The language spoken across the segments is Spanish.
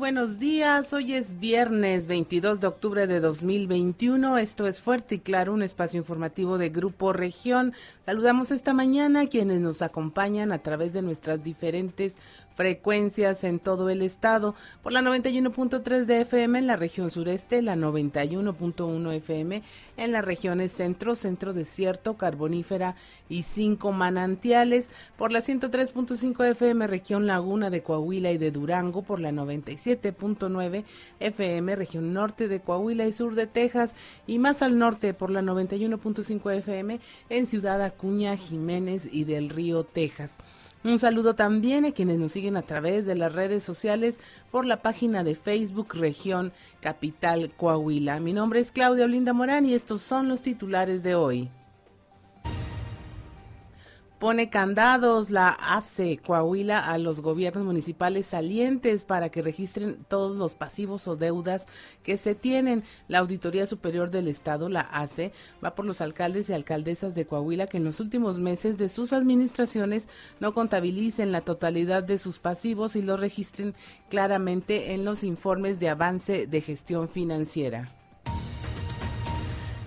Buenos días. Hoy es viernes 22 de octubre de 2021. Esto es Fuerte y Claro, un espacio informativo de Grupo Región. Saludamos esta mañana a quienes nos acompañan a través de nuestras diferentes frecuencias en todo el estado, por la 91.3 de FM en la región sureste, la 91.1 FM en las regiones centro, centro desierto, carbonífera y cinco manantiales, por la 103.5 FM región laguna de Coahuila y de Durango, por la 97.9 FM región norte de Coahuila y sur de Texas. Y más al norte por la 91.5 FM en Ciudad Acuña, Jiménez y del Río, Texas. Un saludo también a quienes nos siguen a través de las redes sociales por la página de Facebook Región Capital Coahuila. Mi nombre es Claudia Olinda Morán y estos son los titulares de hoy pone candados la ACE Coahuila a los gobiernos municipales salientes para que registren todos los pasivos o deudas que se tienen. La Auditoría Superior del Estado, la ACE, va por los alcaldes y alcaldesas de Coahuila que en los últimos meses de sus administraciones no contabilicen la totalidad de sus pasivos y los registren claramente en los informes de avance de gestión financiera.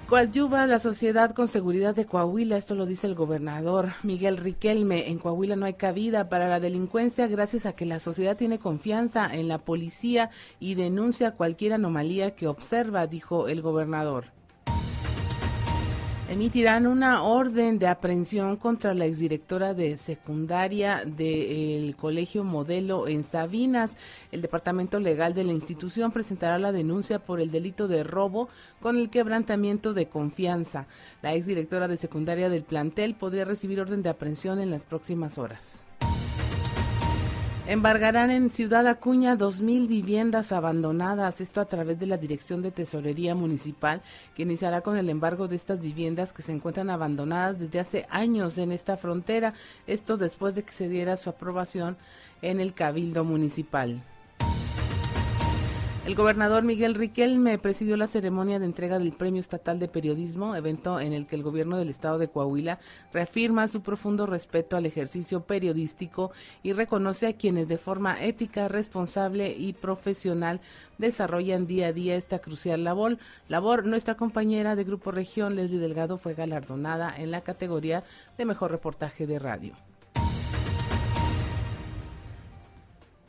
Coadyuva la sociedad con seguridad de Coahuila, esto lo dice el gobernador Miguel Riquelme. En Coahuila no hay cabida para la delincuencia gracias a que la sociedad tiene confianza en la policía y denuncia cualquier anomalía que observa, dijo el gobernador emitirán una orden de aprehensión contra la exdirectora de secundaria del Colegio Modelo en Sabinas. El Departamento Legal de la institución presentará la denuncia por el delito de robo con el quebrantamiento de confianza. La exdirectora de secundaria del plantel podría recibir orden de aprehensión en las próximas horas. Embargarán en Ciudad Acuña 2.000 viviendas abandonadas, esto a través de la Dirección de Tesorería Municipal, que iniciará con el embargo de estas viviendas que se encuentran abandonadas desde hace años en esta frontera, esto después de que se diera su aprobación en el Cabildo Municipal. El gobernador Miguel Riquelme presidió la ceremonia de entrega del Premio Estatal de Periodismo, evento en el que el gobierno del estado de Coahuila reafirma su profundo respeto al ejercicio periodístico y reconoce a quienes de forma ética, responsable y profesional desarrollan día a día esta crucial labor. labor. Nuestra compañera de Grupo Región, Leslie Delgado, fue galardonada en la categoría de Mejor Reportaje de Radio.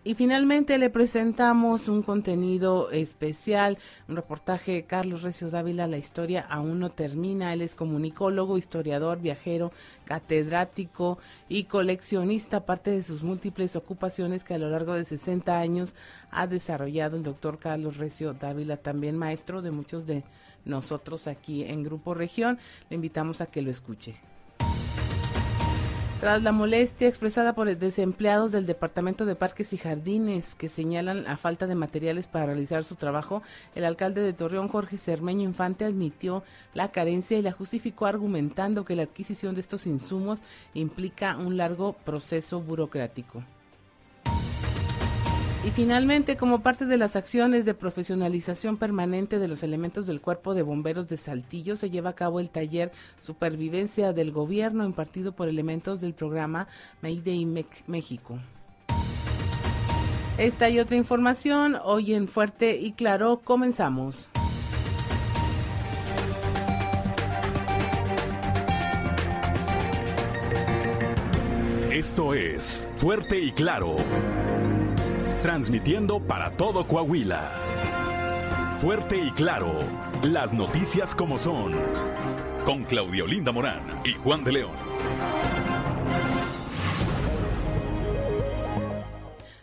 Y finalmente le presentamos un contenido especial, un reportaje Carlos Recio Dávila, la historia aún no termina. Él es comunicólogo, historiador, viajero, catedrático y coleccionista, parte de sus múltiples ocupaciones que a lo largo de 60 años ha desarrollado el doctor Carlos Recio Dávila, también maestro de muchos de nosotros aquí en Grupo Región. Le invitamos a que lo escuche. Tras la molestia expresada por desempleados del Departamento de Parques y Jardines que señalan la falta de materiales para realizar su trabajo, el alcalde de Torreón, Jorge Cermeño Infante, admitió la carencia y la justificó argumentando que la adquisición de estos insumos implica un largo proceso burocrático. Y finalmente, como parte de las acciones de profesionalización permanente de los elementos del Cuerpo de Bomberos de Saltillo, se lleva a cabo el taller Supervivencia del Gobierno impartido por elementos del programa Mayday México. Esta y otra información hoy en Fuerte y Claro comenzamos. Esto es Fuerte y Claro transmitiendo para todo Coahuila. Fuerte y claro, las noticias como son, con Claudio Linda Morán y Juan de León.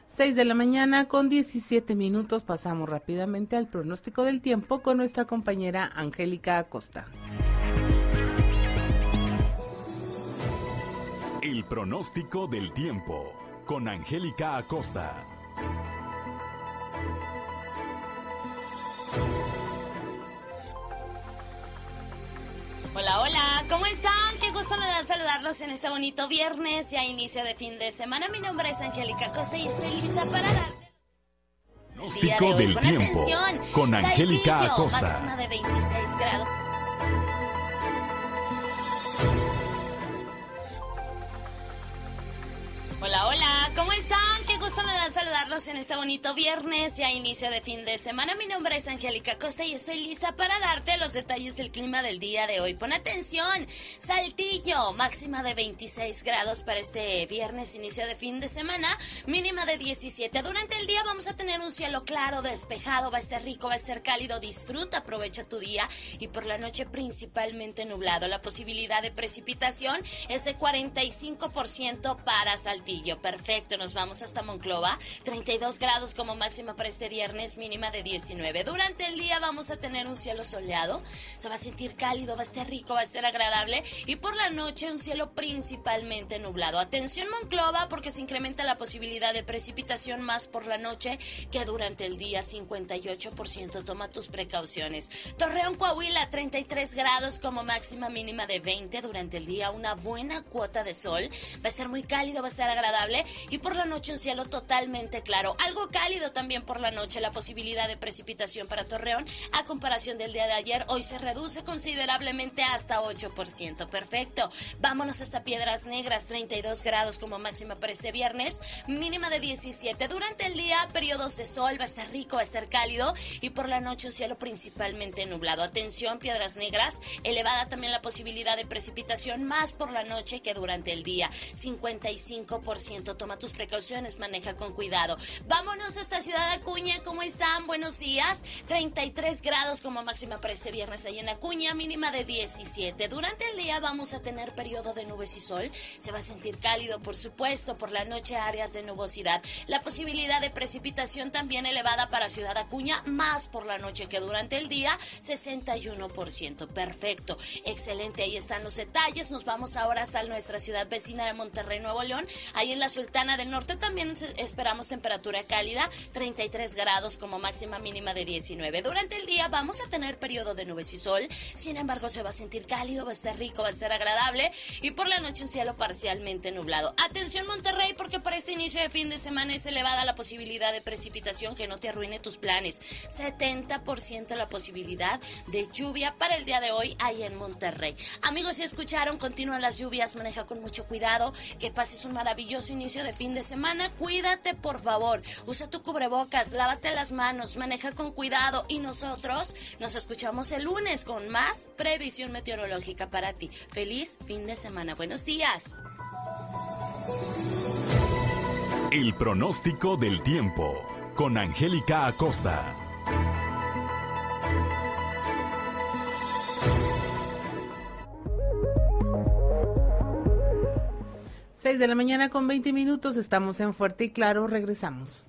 6 de la mañana con 17 minutos pasamos rápidamente al pronóstico del tiempo con nuestra compañera Angélica Acosta. El pronóstico del tiempo con Angélica Acosta. Hola, hola, ¿cómo están? Qué gusto me da saludarlos en este bonito viernes, ya inicio de fin de semana. Mi nombre es Angélica Costa y estoy lista para dar el día de hoy. Con atención, con Angélica Acosta. Máxima de 26 grados. Hola, hola, ¿cómo están? Qué gusto me da saludarlos en este bonito viernes, ya inicio de fin de semana. Mi nombre es Angélica Costa y estoy lista para darte los detalles del clima del día de hoy. Pon atención, Saltillo, máxima de 26 grados para este viernes, inicio de fin de semana, mínima de 17. Durante el día vamos a tener un cielo claro, despejado, va a estar rico, va a estar cálido, disfruta, aprovecha tu día y por la noche principalmente nublado. La posibilidad de precipitación es de 45% para Saltillo. Perfecto, nos vamos hasta Monclova, 32 grados como máxima para este viernes, mínima de 19. Durante el día vamos a tener un cielo soleado, se va a sentir cálido, va a estar rico, va a estar agradable y por la noche un cielo principalmente nublado. Atención Monclova porque se incrementa la posibilidad de precipitación más por la noche que durante el día 58%. Toma tus precauciones. Torreón Coahuila 33 grados como máxima mínima de 20 durante el día, una buena cuota de sol. Va a estar muy cálido, va a estar agradable y por la noche un cielo totalmente claro. Algo cálido también por la noche, la posibilidad de precipitación para Torreón a comparación del día de ayer, hoy se reduce considerablemente hasta 8%. Perfecto. Vámonos hasta Piedras Negras, 32 grados como máxima para este viernes, mínima de 17. Durante el día, periodos de sol, va a estar rico, va a estar cálido y por la noche un cielo principalmente nublado. Atención, Piedras Negras, elevada también la posibilidad de precipitación más por la noche que durante el día. 55%. Toma tus precauciones, maneja con cuidado. Vámonos hasta Ciudad Acuña, ¿cómo están? Buenos días. 33 grados como máxima para este viernes ahí en Acuña, mínima de 17. Durante el día vamos a tener periodo de nubes y sol. Se va a sentir cálido, por supuesto, por la noche áreas de nubosidad. La posibilidad de precipitación también elevada para Ciudad Acuña, más por la noche que durante el día, 61%. Perfecto, excelente, ahí están los detalles. Nos vamos ahora hasta nuestra ciudad vecina de Monterrey, Nuevo León. Ahí en la Sultana del Norte también esperamos temperatura cálida, 33 grados como máxima mínima de 19. Durante el día vamos a tener periodo de nubes y sol, sin embargo se va a sentir cálido, va a estar rico, va a ser agradable y por la noche un cielo parcialmente nublado. Atención Monterrey porque para este inicio de fin de semana es elevada la posibilidad de precipitación que no te arruine tus planes. 70% la posibilidad de lluvia para el día de hoy ahí en Monterrey. Amigos, si escucharon, continúan las lluvias, maneja con mucho cuidado, que pases un maravilloso inicio de fin de semana. Cuídate, por favor. Usa tu cubrebocas, lávate las manos, maneja con cuidado y nosotros nos escuchamos el lunes con más previsión meteorológica para ti. Feliz fin de semana. Buenos días. El pronóstico del tiempo con Angélica Acosta. 6 de la mañana con 20 minutos, estamos en Fuerte y Claro, regresamos.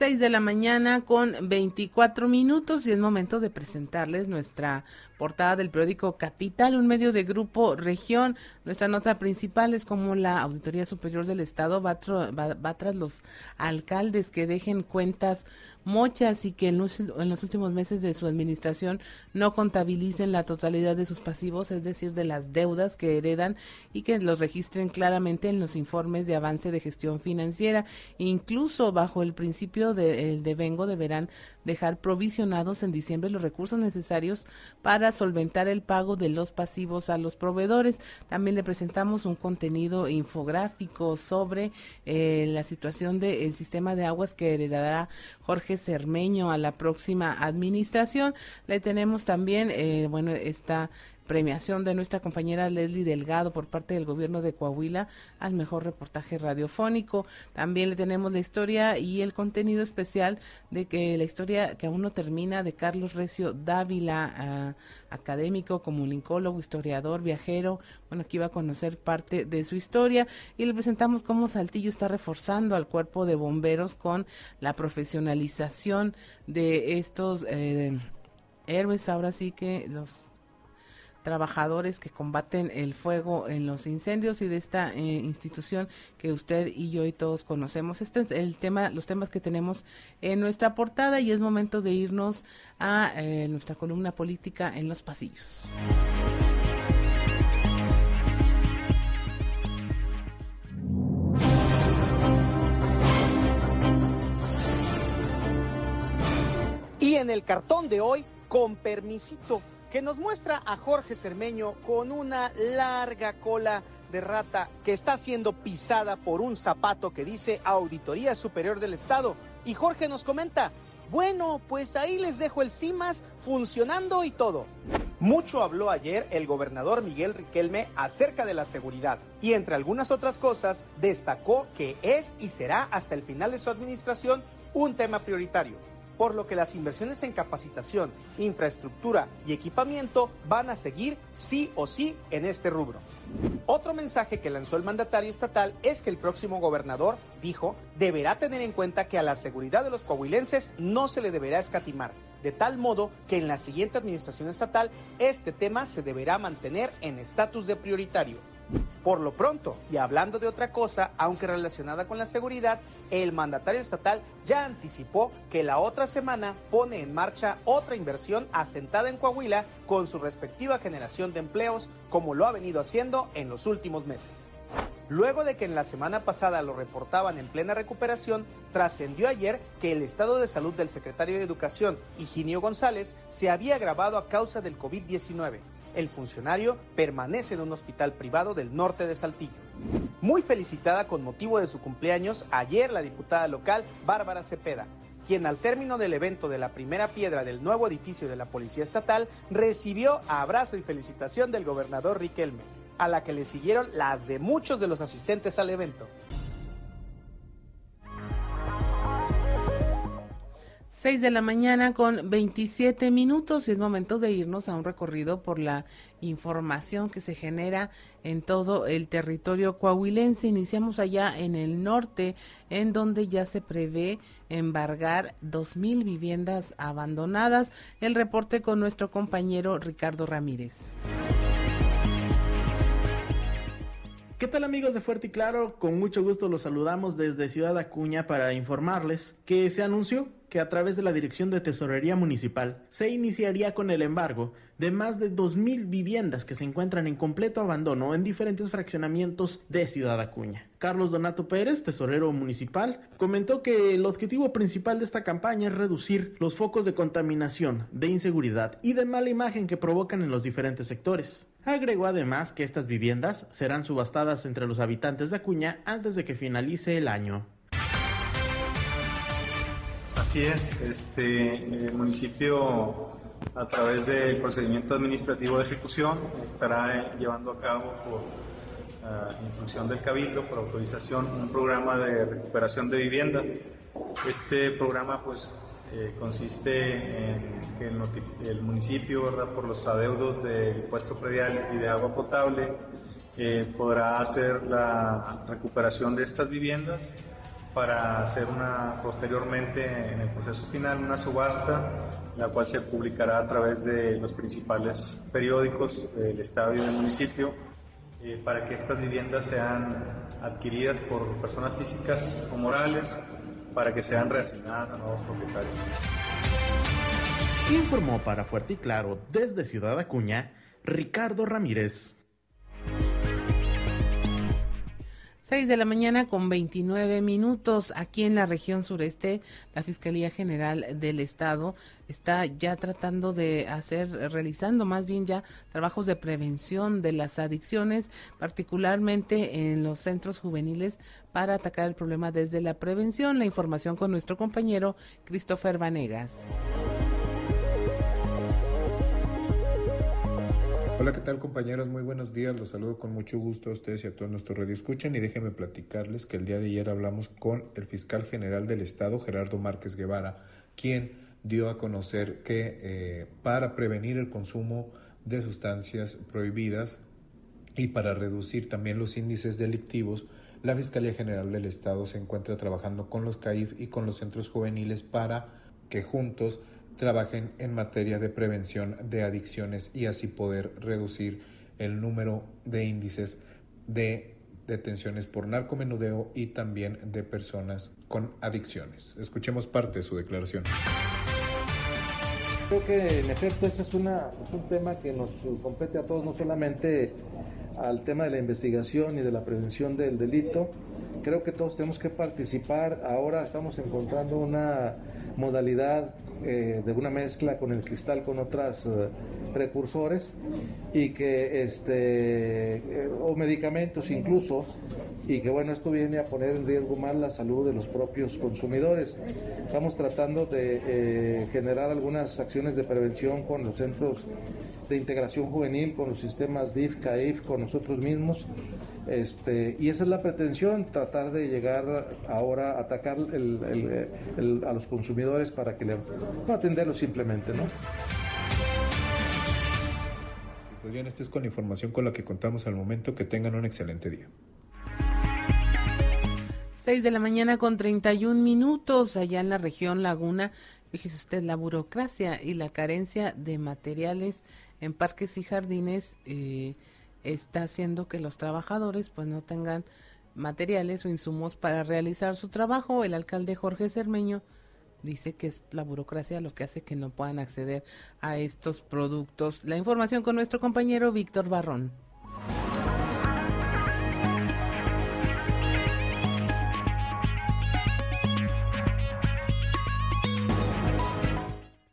6 de la mañana con 24 minutos y es momento de presentarles nuestra portada del periódico Capital, un medio de grupo región. Nuestra nota principal es como la Auditoría Superior del Estado va, va tras los alcaldes que dejen cuentas mochas y que en los, últimos meses de su administración no contabilicen la totalidad de sus pasivos, es decir, de las deudas que heredan y que los registren claramente en los informes de avance de gestión financiera. Incluso bajo el principio de, de Vengo deberán dejar provisionados en diciembre los recursos necesarios para solventar el pago de los pasivos a los proveedores. También le presentamos un contenido infográfico sobre eh, la situación del sistema de aguas que heredará Jorge Cermeño a la próxima administración. Le tenemos también, eh, bueno, esta premiación de nuestra compañera Leslie Delgado por parte del gobierno de Coahuila al mejor reportaje radiofónico. También le tenemos la historia y el contenido especial de que la historia que aún no termina de Carlos Recio Dávila, ah, académico, comunicólogo, historiador, viajero. Bueno, aquí va a conocer parte de su historia y le presentamos cómo Saltillo está reforzando al cuerpo de bomberos con la profesionalización de estos eh, héroes. Ahora sí que los trabajadores que combaten el fuego en los incendios y de esta eh, institución que usted y yo y todos conocemos. Este es el tema, los temas que tenemos en nuestra portada y es momento de irnos a eh, nuestra columna política en los pasillos. Y en el cartón de hoy, con permisito que nos muestra a Jorge Cermeño con una larga cola de rata que está siendo pisada por un zapato que dice Auditoría Superior del Estado. Y Jorge nos comenta, bueno, pues ahí les dejo el CIMAS funcionando y todo. Mucho habló ayer el gobernador Miguel Riquelme acerca de la seguridad y entre algunas otras cosas destacó que es y será hasta el final de su administración un tema prioritario por lo que las inversiones en capacitación, infraestructura y equipamiento van a seguir sí o sí en este rubro. Otro mensaje que lanzó el mandatario estatal es que el próximo gobernador, dijo, deberá tener en cuenta que a la seguridad de los coahuilenses no se le deberá escatimar, de tal modo que en la siguiente administración estatal este tema se deberá mantener en estatus de prioritario. Por lo pronto, y hablando de otra cosa, aunque relacionada con la seguridad, el mandatario estatal ya anticipó que la otra semana pone en marcha otra inversión asentada en Coahuila con su respectiva generación de empleos, como lo ha venido haciendo en los últimos meses. Luego de que en la semana pasada lo reportaban en plena recuperación, trascendió ayer que el estado de salud del secretario de Educación, Higinio González, se había agravado a causa del COVID-19. El funcionario permanece en un hospital privado del norte de Saltillo. Muy felicitada con motivo de su cumpleaños ayer la diputada local Bárbara Cepeda, quien al término del evento de la primera piedra del nuevo edificio de la Policía Estatal recibió abrazo y felicitación del gobernador Riquelme, a la que le siguieron las de muchos de los asistentes al evento. 6 de la mañana con 27 minutos y es momento de irnos a un recorrido por la información que se genera en todo el territorio coahuilense. Iniciamos allá en el norte, en donde ya se prevé embargar 2.000 viviendas abandonadas. El reporte con nuestro compañero Ricardo Ramírez. ¿Qué tal amigos de Fuerte y Claro? Con mucho gusto los saludamos desde Ciudad Acuña para informarles que se anunció que a través de la Dirección de Tesorería Municipal se iniciaría con el embargo de más de 2.000 viviendas que se encuentran en completo abandono en diferentes fraccionamientos de Ciudad Acuña. Carlos Donato Pérez, tesorero municipal, comentó que el objetivo principal de esta campaña es reducir los focos de contaminación, de inseguridad y de mala imagen que provocan en los diferentes sectores. Agregó además que estas viviendas serán subastadas entre los habitantes de Acuña antes de que finalice el año. Así es, este, el municipio a través del procedimiento administrativo de ejecución estará llevando a cabo por uh, instrucción del Cabildo, por autorización, un programa de recuperación de vivienda. Este programa pues eh, consiste en que el, municipio, ¿verdad? por los adeudos del impuesto predial y de agua potable, eh, podrá hacer la recuperación de estas viviendas para hacer una posteriormente en el proceso final una subasta la cual se publicará a través de los principales periódicos del estado y del municipio eh, para que estas viviendas sean adquiridas por personas físicas o morales para que sean reasignadas a nuevos propietarios. Informó para Fuerte y Claro desde Ciudad Acuña Ricardo Ramírez. 6 de la mañana con 29 minutos aquí en la región sureste. La Fiscalía General del Estado está ya tratando de hacer, realizando más bien ya trabajos de prevención de las adicciones, particularmente en los centros juveniles, para atacar el problema desde la prevención. La información con nuestro compañero Christopher Vanegas. Hola, ¿qué tal compañeros? Muy buenos días. Los saludo con mucho gusto a ustedes y a todos nuestros radio escuchan y déjenme platicarles que el día de ayer hablamos con el fiscal general del estado, Gerardo Márquez Guevara, quien dio a conocer que eh, para prevenir el consumo de sustancias prohibidas y para reducir también los índices delictivos, la Fiscalía General del Estado se encuentra trabajando con los CAIF y con los centros juveniles para que juntos trabajen en materia de prevención de adicciones y así poder reducir el número de índices de detenciones por narcomenudeo y también de personas con adicciones. Escuchemos parte de su declaración. Creo que en efecto ese es, es un tema que nos compete a todos, no solamente al tema de la investigación y de la prevención del delito. Creo que todos tenemos que participar. Ahora estamos encontrando una modalidad eh, de una mezcla con el cristal con otros eh, precursores y que este eh, o medicamentos incluso y que bueno esto viene a poner en riesgo más la salud de los propios consumidores estamos tratando de generar algunas acciones de prevención con los centros de integración juvenil con los sistemas DIF, CAIF, con nosotros mismos. Este, y esa es la pretensión, tratar de llegar ahora a atacar a los consumidores para que le, no atenderlos simplemente, ¿no? Pues bien, esta es con la información con la que contamos al momento. Que tengan un excelente día. 6 de la mañana con 31 minutos allá en la región Laguna. Fíjese usted la burocracia y la carencia de materiales en parques y jardines eh, está haciendo que los trabajadores pues no tengan materiales o insumos para realizar su trabajo. El alcalde Jorge Cermeño dice que es la burocracia lo que hace que no puedan acceder a estos productos. La información con nuestro compañero Víctor Barrón.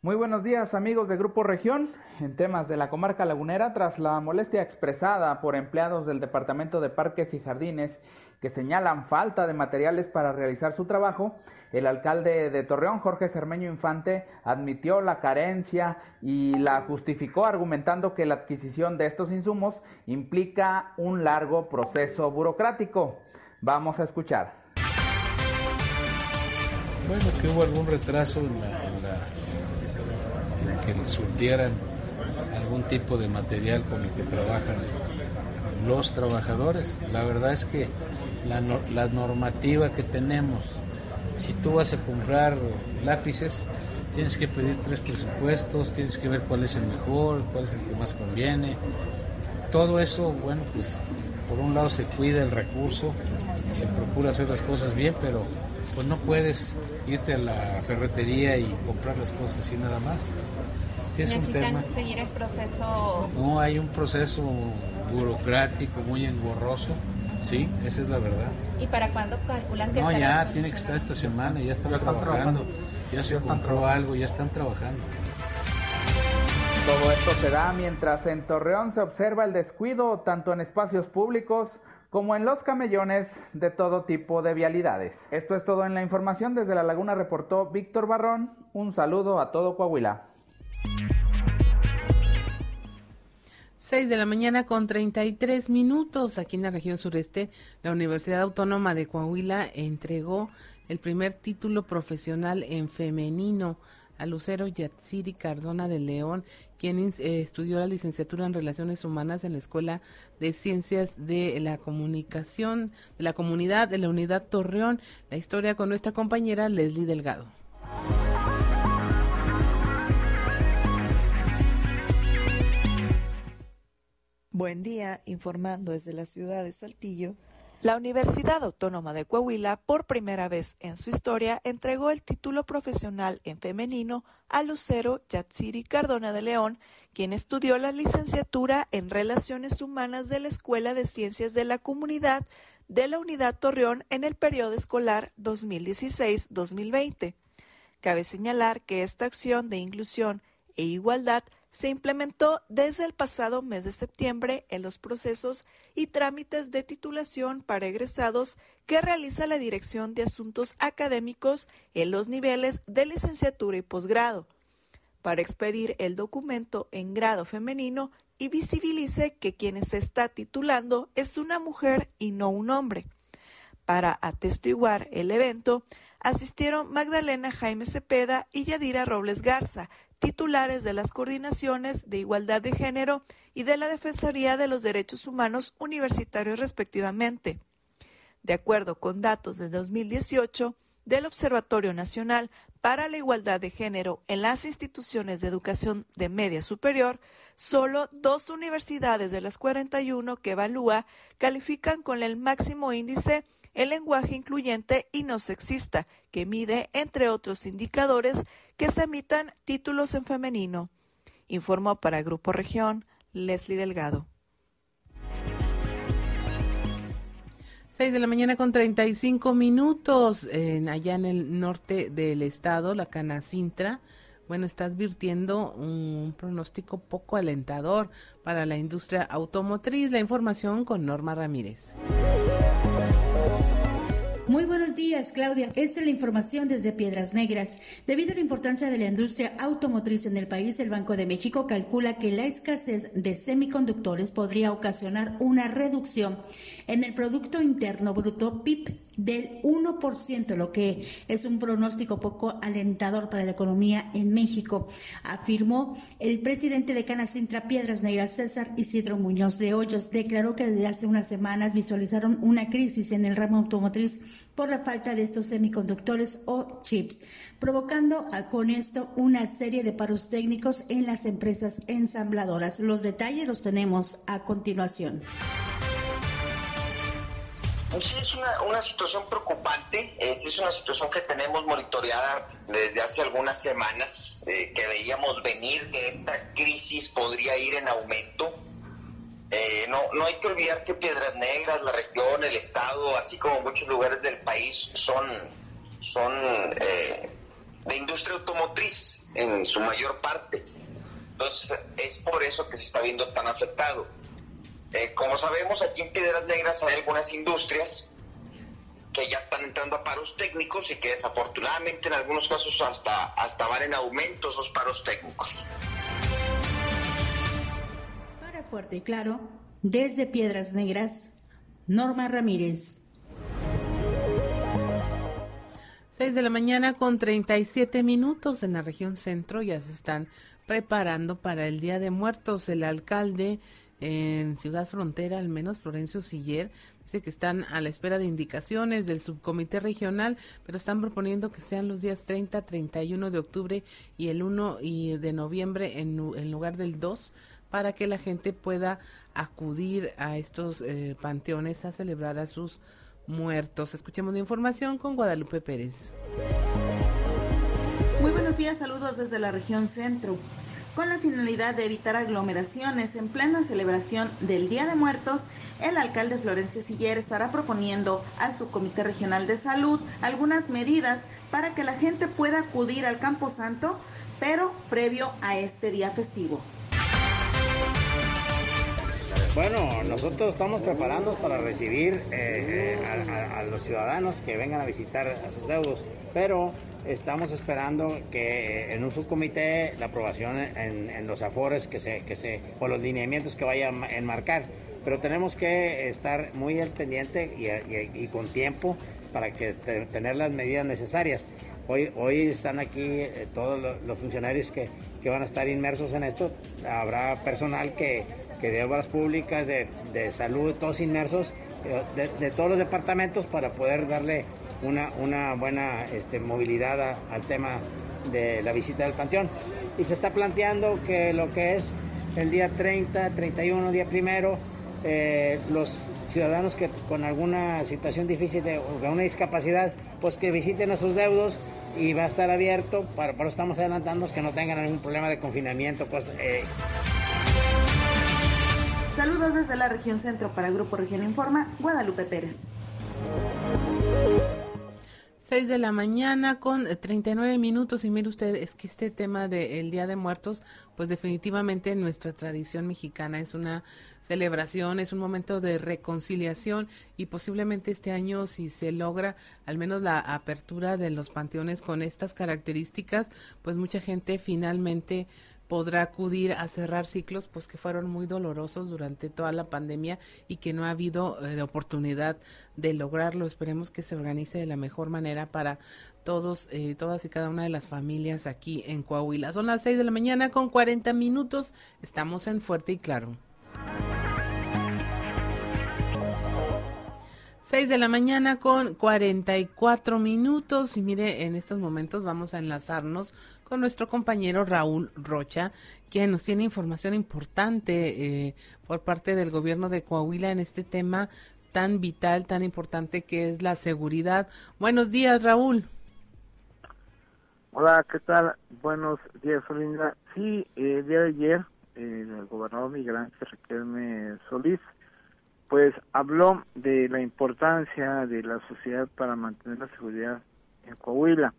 Muy buenos días amigos de Grupo Región. En temas de la comarca lagunera, tras la molestia expresada por empleados del Departamento de Parques y Jardines que señalan falta de materiales para realizar su trabajo, el alcalde de Torreón, Jorge Cermeño Infante, admitió la carencia y la justificó argumentando que la adquisición de estos insumos implica un largo proceso burocrático. Vamos a escuchar. Bueno, que hubo algún retraso en la que surtieran algún tipo de material con el que trabajan los trabajadores. La verdad es que la, la normativa que tenemos, si tú vas a comprar lápices, tienes que pedir tres presupuestos, tienes que ver cuál es el mejor, cuál es el que más conviene. Todo eso, bueno, pues por un lado se cuida el recurso, se procura hacer las cosas bien, pero pues no puedes irte a la ferretería y comprar las cosas así nada más es un tema. seguir el proceso? No, hay un proceso burocrático muy engorroso, sí, esa es la verdad. ¿Y para cuándo calculan que No, ya tiene que estar esta semana, ya están, trabajando, ya se compró algo, ya están trabajando. Todo esto se da mientras en Torreón se observa el descuido tanto en espacios públicos como en los camellones de todo tipo de vialidades. Esto es todo en la información. Desde La Laguna reportó Víctor Barrón. Un saludo a todo Coahuila. 6 de la mañana con 33 minutos aquí en la región sureste, la Universidad Autónoma de Coahuila entregó el primer título profesional en femenino a Lucero Yatsiri Cardona de León, quien eh, estudió la licenciatura en Relaciones Humanas en la Escuela de Ciencias de la Comunicación de la Comunidad de la Unidad Torreón. La historia con nuestra compañera Leslie Delgado. Buen día, informando desde la ciudad de Saltillo. La Universidad Autónoma de Coahuila, por primera vez en su historia, entregó el título profesional en femenino a Lucero Yatsiri Cardona de León, quien estudió la licenciatura en Relaciones Humanas de la Escuela de Ciencias de la Comunidad de la Unidad Torreón en el periodo escolar 2016-2020. Cabe señalar que esta acción de inclusión e igualdad se implementó desde el pasado mes de septiembre en los procesos y trámites de titulación para egresados que realiza la Dirección de Asuntos Académicos en los niveles de licenciatura y posgrado, para expedir el documento en grado femenino y visibilice que quien se está titulando es una mujer y no un hombre. Para atestiguar el evento, asistieron Magdalena Jaime Cepeda y Yadira Robles Garza, titulares de las coordinaciones de igualdad de género y de la Defensoría de los Derechos Humanos universitarios respectivamente. De acuerdo con datos de 2018 del Observatorio Nacional para la Igualdad de Género en las instituciones de educación de media superior, solo dos universidades de las 41 que evalúa califican con el máximo índice el lenguaje incluyente y no sexista, que mide, entre otros indicadores, que se emitan títulos en femenino. Informó para Grupo Región Leslie Delgado. 6 de la mañana con 35 minutos. En, allá en el norte del estado, la Canacintra bueno, está advirtiendo un pronóstico poco alentador para la industria automotriz. La información con Norma Ramírez. Muy buenos días, Claudia. Esta es la información desde Piedras Negras. Debido a la importancia de la industria automotriz en el país, el Banco de México calcula que la escasez de semiconductores podría ocasionar una reducción en el Producto Interno Bruto PIB del 1%, lo que es un pronóstico poco alentador para la economía en México, afirmó el presidente de Canacintra Piedras Negras, César Isidro Muñoz de Hoyos. Declaró que desde hace unas semanas visualizaron una crisis en el ramo automotriz por la falta de estos semiconductores o chips, provocando con esto una serie de paros técnicos en las empresas ensambladoras. Los detalles los tenemos a continuación. Pues sí, es una, una situación preocupante, es, una situación que tenemos monitoreada desde hace algunas semanas, eh, que veíamos venir que esta crisis podría ir en aumento. Eh, no, no hay que olvidar que Piedras Negras, la región, el estado, así como muchos lugares del país son, son eh, de industria automotriz en su mayor parte. Entonces es por eso que se está viendo tan afectado. Eh, como sabemos, aquí en Piedras Negras hay algunas industrias que ya están entrando a paros técnicos y que desafortunadamente en algunos casos hasta, hasta van en aumento esos paros técnicos. Fuerte y Claro, desde Piedras Negras, Norma Ramírez. 6 de la mañana con 37 minutos en la región centro ya se están preparando para el Día de Muertos. El alcalde en Ciudad Frontera, al menos Florencio Siller, dice que están a la espera de indicaciones del subcomité regional, pero están proponiendo que sean los días 30, 31 de octubre y el 1 de noviembre en, en lugar del 2 para que la gente pueda acudir a estos eh, panteones a celebrar a sus muertos. Escuchemos la información con Guadalupe Pérez. Muy buenos días, saludos desde la región centro con la finalidad de evitar aglomeraciones en plena celebración del Día de Muertos, el alcalde Florencio Siller estará proponiendo al subcomité regional de salud algunas medidas para que la gente pueda acudir al Campo Santo, pero previo a este día festivo. Bueno, nosotros estamos preparando para recibir eh, eh, a, los ciudadanos que vengan a visitar a sus deudos, pero estamos esperando que en un subcomité la aprobación en, los afores que se, que se, o los lineamientos que vaya a enmarcar. Pero tenemos que estar muy al pendiente y, con tiempo para que tener las medidas necesarias. Hoy, hoy están aquí eh, todos los, funcionarios que, que, van a estar inmersos en esto. Habrá personal que, que de obras públicas, de, de salud, todos inmersos, eh, de, todos los departamentos para poder darle una, una buena este, movilidad al tema de la visita del panteón. Y se está planteando que lo que es el día 30, 31, día primero, eh, los ciudadanos que con alguna situación difícil de, o con una discapacidad, pues que visiten a sus deudos y va a estar abierto, para, estamos adelantando que no tengan ningún problema de confinamiento. Pues, eh. Saludos desde la región centro para Grupo Región Informa, Guadalupe Pérez. 6 de la mañana con 39 minutos y mire usted, es que este tema del Día de Muertos, pues definitivamente en nuestra tradición mexicana es una celebración, es un momento de reconciliación y posiblemente este año si se logra al menos la apertura de los panteones con estas características, pues mucha gente finalmente podrá acudir a cerrar ciclos pues que fueron muy dolorosos durante toda la pandemia y que no ha habido eh, oportunidad de lograrlo. Esperemos que se organice de la mejor manera para todos, eh, todas y cada una de las familias aquí en Coahuila. Son las 6 de la mañana con 40 minutos. Estamos en Fuerte y Claro. 6 de la mañana con 44 minutos y mire, en estos momentos vamos a enlazarnos con nuestro compañero Raúl Rocha, quien nos tiene información importante eh, por parte del gobierno de Coahuila en este tema tan vital, tan importante que es la seguridad. Buenos días, Raúl. Hola, ¿qué tal? Buenos días, Olinda. Sí, el día de ayer, el gobernador migrante Riquelme Solís pues habló de la importancia de la sociedad para mantener la seguridad en Coahuila.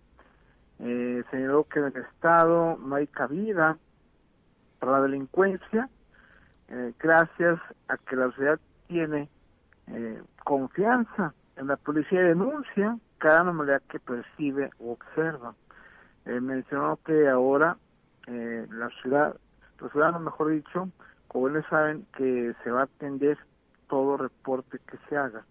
Eh, señaló que en el Estado no hay cabida para la delincuencia, eh, gracias a que la sociedad tiene eh, confianza en la policía y denuncia cada anomalía que percibe o observa. Eh, mencionó que ahora eh, la ciudad, los ciudadanos, mejor dicho, jóvenes saben que se va a atender todo reporte que se haga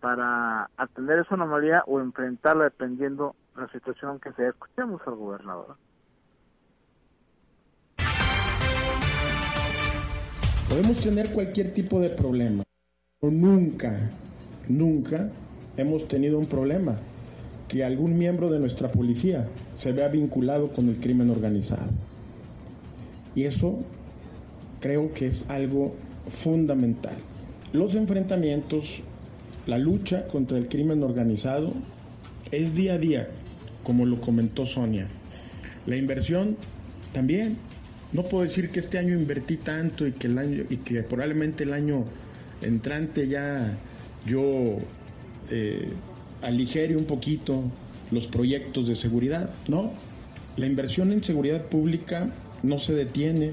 para atender esa anomalía o enfrentarla dependiendo la situación que sea. Escuchemos al gobernador. Podemos tener cualquier tipo de problema, pero nunca, nunca hemos tenido un problema que algún miembro de nuestra policía se vea vinculado con el crimen organizado. Y eso creo que es algo fundamental. Los enfrentamientos, la lucha contra el crimen organizado es día a día, como lo comentó Sonia. La inversión también. No puedo decir que este año invertí tanto y que el año y que probablemente el año entrante ya yo eh, aligere un poquito los proyectos de seguridad, ¿no? La inversión en seguridad pública no se detiene,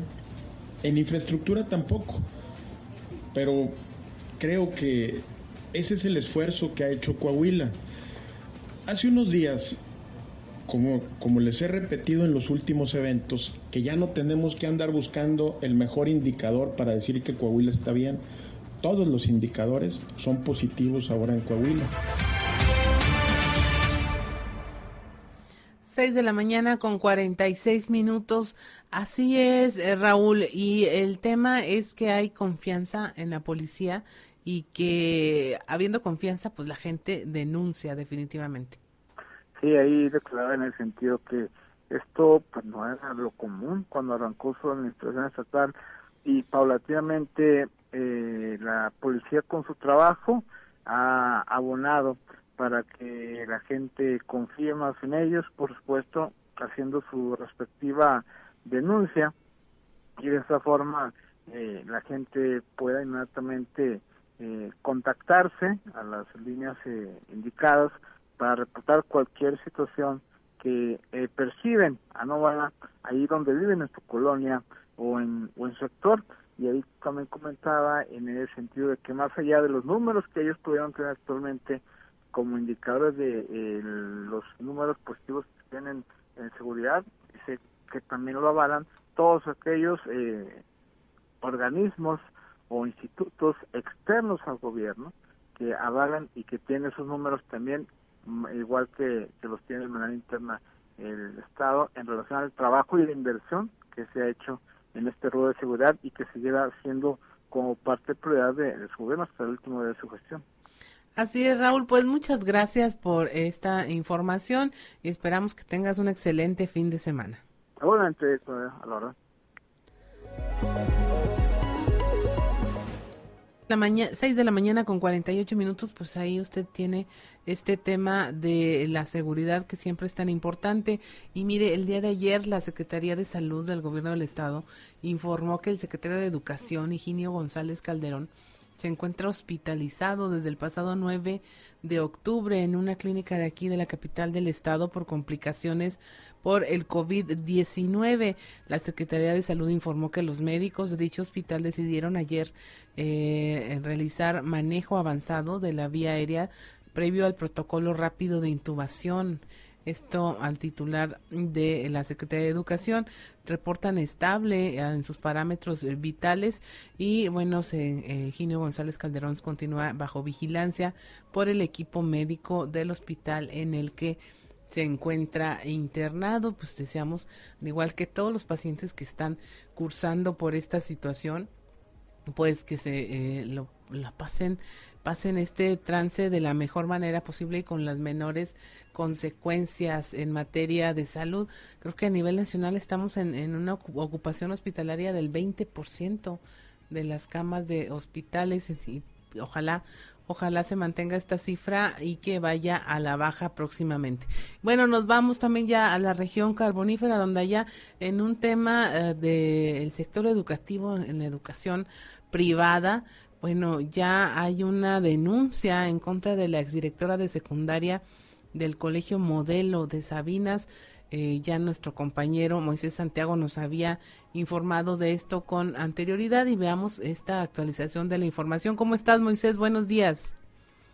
en infraestructura tampoco, pero creo que ese es el esfuerzo que ha hecho Coahuila. Hace unos días, como, como les he repetido en los últimos eventos, que ya no tenemos que andar buscando el mejor indicador para decir que Coahuila está bien, todos los indicadores son positivos ahora en Coahuila. 6 de la mañana con 46 minutos. Así es, eh, Raúl. Y el tema es que hay confianza en la policía y que habiendo confianza, pues la gente denuncia definitivamente. Sí, ahí declaraba en el sentido que esto pues no era lo común cuando arrancó su administración estatal y paulatinamente eh, la policía con su trabajo ha abonado para que la gente confíe más en ellos, por supuesto, haciendo su respectiva denuncia y de esa forma eh, la gente pueda inmediatamente eh, contactarse a las líneas eh, indicadas para reportar cualquier situación que eh, perciben. Anómala ahí donde viven en su colonia o en, o en su sector. Y ahí también comentaba en el sentido de que más allá de los números que ellos pudieron tener actualmente como indicadores de los números positivos que tienen en seguridad, dice que también lo avalan todos aquellos eh, organismos o institutos externos al gobierno que avalan y que tienen esos números también mm, igual que, que los tiene de manera interna el Estado en relación al trabajo y la inversión que se ha hecho en este ruedo de seguridad y que seguirá siendo como parte de prioridad de, de su gobierno hasta el último día de su gestión. Así es, Raúl. Pues muchas gracias por esta información y esperamos que tengas un excelente fin de semana. Igualmente, a la hora. La mañana, 6 de la mañana con 48 minutos, pues ahí usted tiene este tema de la seguridad que siempre es tan importante. Y mire, el día de ayer la Secretaría de Salud del Gobierno del Estado informó que el secretario de Educación, Higinio González Calderón, se encuentra hospitalizado desde el pasado 9 de octubre en una clínica de aquí de la capital del estado por complicaciones por el COVID-19. La Secretaría de Salud informó que los médicos de dicho hospital decidieron ayer eh, realizar manejo avanzado de la vía aérea previo al protocolo rápido de intubación. Esto al titular de la Secretaría de Educación reportan estable en sus parámetros eh, vitales y bueno, se, eh, Ginio González Calderón continúa bajo vigilancia por el equipo médico del hospital en el que se encuentra internado. Pues deseamos, igual que todos los pacientes que están cursando por esta situación, pues que se eh, lo, la pasen pasen este trance de la mejor manera posible y con las menores consecuencias en materia de salud. Creo que a nivel nacional estamos en, en una ocupación hospitalaria del 20% de las camas de hospitales y ojalá Ojalá se mantenga esta cifra y que vaya a la baja próximamente. Bueno, nos vamos también ya a la región carbonífera, donde allá en un tema eh, del sector educativo, en la educación privada, bueno, ya hay una denuncia en contra de la exdirectora de secundaria del Colegio Modelo de Sabinas. Eh, ya nuestro compañero Moisés Santiago nos había informado de esto con anterioridad y veamos esta actualización de la información. ¿Cómo estás, Moisés? Buenos días.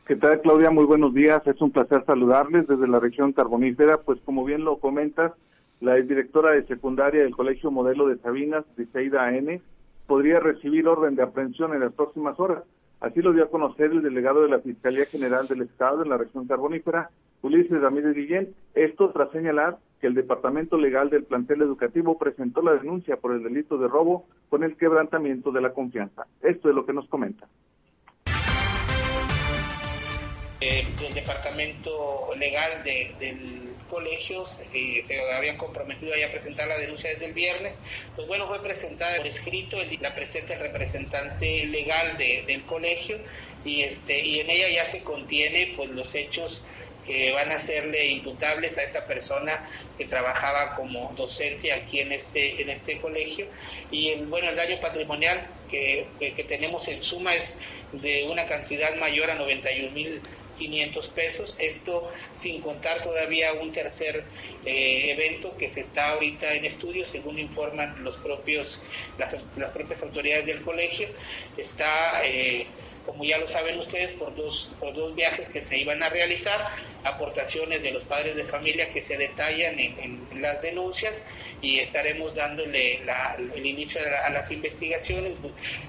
¿Qué tal, Claudia? Muy buenos días. Es un placer saludarles desde la región carbonífera. Pues como bien lo comentas, la directora de secundaria del Colegio Modelo de Sabinas, Briseida N., podría recibir orden de aprehensión en las próximas horas. Así lo dio a conocer el delegado de la Fiscalía General del Estado en la región carbonífera, Ulises Ramírez Guillén. Esto tras señalar que el Departamento Legal del plantel educativo presentó la denuncia por el delito de robo con el quebrantamiento de la confianza. Esto es lo que nos comenta. Eh, el departamento legal del colegio eh, se habían comprometido a presentar la denuncia desde el viernes. Pues bueno, fue presentada por escrito, la presenta el representante legal del colegio y, este, y en ella ya se contiene pues los hechos que van a serle imputables a esta persona que trabajaba como docente aquí en este, en este colegio. Y el, bueno, el daño patrimonial que, que tenemos en suma es de una cantidad mayor a 91 mil 500 pesos, esto sin contar todavía un tercer eh, evento que se está ahorita en estudio, según informan los propios, las, propias autoridades del colegio, está... Eh, como ya lo saben ustedes, por dos, por dos viajes que se iban a realizar, aportaciones de los padres de familia que se detallan en, las denuncias y estaremos dándole el inicio a, las investigaciones,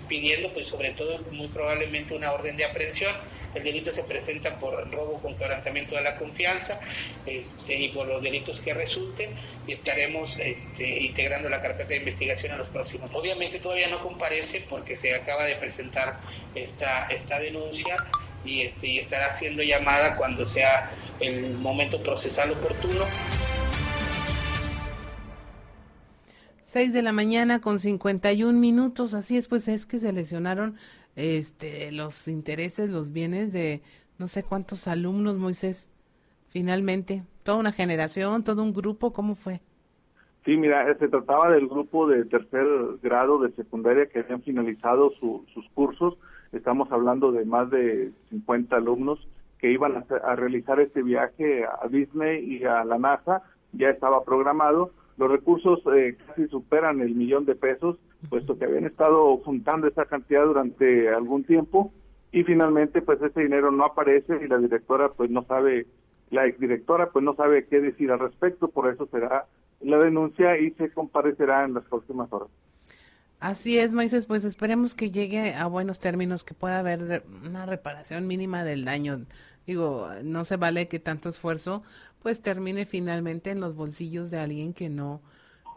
pidiendo pues sobre todo muy probablemente una orden de aprehensión el delito se presenta por robo con quebrantamiento de la confianza este, y por los delitos que resulten y estaremos este, integrando la carpeta de investigación en los próximos. Obviamente todavía no comparece porque se acaba de presentar esta, esta denuncia y, este, y estará siendo llamada cuando sea el momento procesal oportuno. 6 de la mañana con 51 minutos, así es, pues es que se lesionaron este, los intereses, los bienes de no sé cuántos alumnos, Moisés, finalmente, toda una generación, todo un grupo, ¿cómo fue? Sí, mira, se trataba del grupo de tercer grado de secundaria que habían finalizado sus cursos. Estamos hablando de más de 50 alumnos que iban a, a, realizar este viaje a Disney y a la NASA. Ya estaba programado. Los recursos eh, casi superan el millón de pesos puesto que habían estado juntando esa cantidad durante algún tiempo y finalmente pues ese dinero no aparece y la directora pues no sabe, la exdirectora pues no sabe qué decir al respecto, por eso será la denuncia y se comparecerá en las próximas horas. Así es, Moisés, pues esperemos que llegue a buenos términos, que pueda haber una reparación mínima del daño. Digo, no se vale que tanto esfuerzo pues termine finalmente en los bolsillos de alguien que no,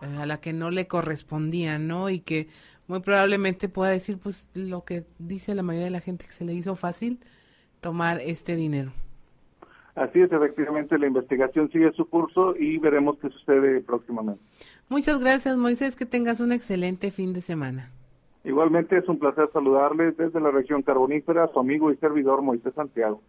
eh, a la que no le correspondía, ¿no? Y que muy probablemente pueda decir, pues, lo que dice la mayoría de la gente que se le hizo fácil, tomar este dinero. Así es, efectivamente, la investigación sigue su curso y veremos qué sucede próximamente. Muchas gracias, Moisés, que tengas un excelente fin de semana. Igualmente es un placer saludarles desde la región carbonífera, su amigo y servidor Moisés Santiago.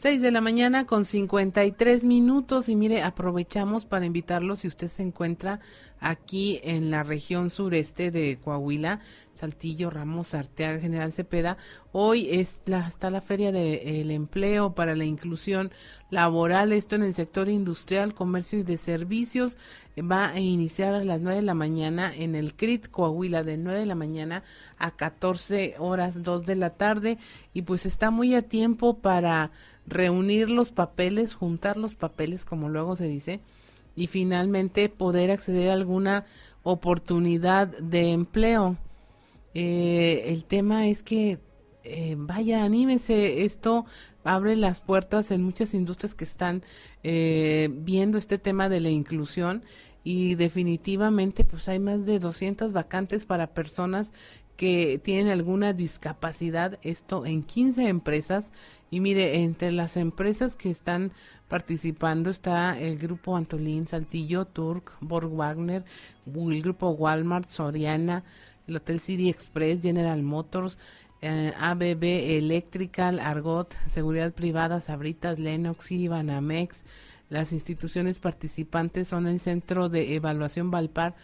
6 de la mañana con 53 minutos y mire, aprovechamos para invitarlo si usted se encuentra aquí en la región sureste de Coahuila, Saltillo, Ramos, Arteaga, General Cepeda. Hoy es la, está la Feria del Empleo para la Inclusión Laboral, esto en el sector industrial, comercio y de servicios. Va a iniciar a las 9 de la mañana en el CRIT Coahuila, de 9 de la mañana a 14 horas 2 de la tarde. Y pues está muy a tiempo para reunir los papeles, juntar los papeles, como luego se dice, y finalmente poder acceder a alguna oportunidad de empleo. Eh, el tema es que, eh, vaya, anímese, esto abre las puertas en muchas industrias que están eh, viendo este tema de la inclusión y definitivamente pues hay más de 200 vacantes para personas que tienen alguna discapacidad, esto en 15 empresas. Y mire, entre las empresas que están participando está el grupo Antolín, Saltillo, Turk, Borg Wagner, el grupo Walmart, Soriana, el Hotel City Express, General Motors, eh, ABB Electrical, Argot, Seguridad Privada, Sabritas, Lennox, City Banamex. Las instituciones participantes son el Centro de Evaluación Valpar,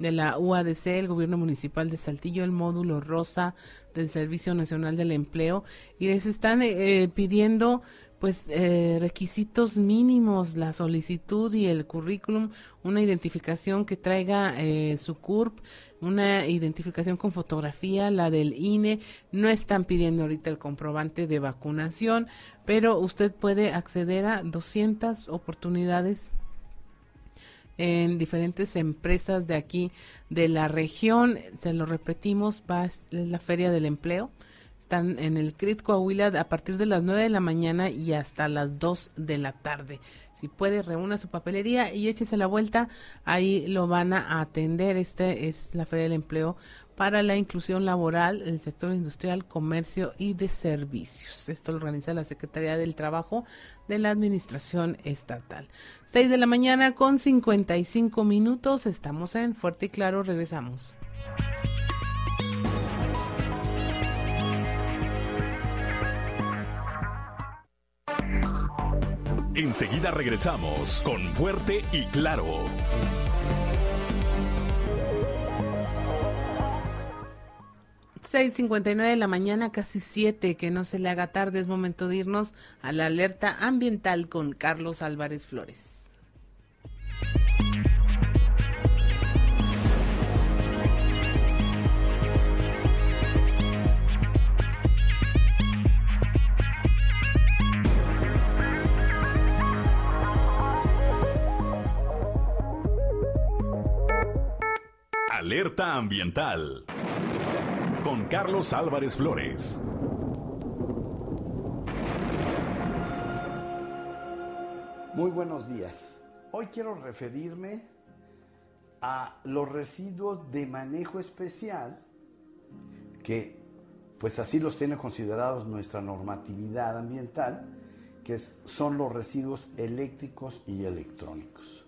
de la UADC, el gobierno municipal de Saltillo, el módulo rosa del Servicio Nacional del Empleo, y les están eh, pidiendo pues eh, requisitos mínimos, la solicitud y el currículum, una identificación que traiga eh, su CURP, una identificación con fotografía, la del INE. No están pidiendo ahorita el comprobante de vacunación, pero usted puede acceder a 200 oportunidades en diferentes empresas de aquí de la región. Se lo repetimos, va es la Feria del Empleo están en el CRIT Coahuila a partir de las 9 de la mañana y hasta las 2 de la tarde. Si puede, reúna su papelería y échese la vuelta. Ahí lo van a atender. Este es la Feria del Empleo para la inclusión laboral el sector industrial, comercio y de servicios. Esto lo organiza la Secretaría del Trabajo de la Administración Estatal. 6 de la mañana con 55 minutos. Estamos en Fuerte y Claro. Regresamos. Enseguida regresamos con Fuerte y Claro. Nueve de la mañana, casi siete, que no se le haga tarde, es momento de irnos a la alerta ambiental con Carlos Álvarez Flores. Alerta Ambiental con Carlos Álvarez Flores. Muy buenos días. Hoy quiero referirme a los residuos de manejo especial que pues así los tiene considerados nuestra normatividad ambiental, que son los residuos eléctricos y electrónicos.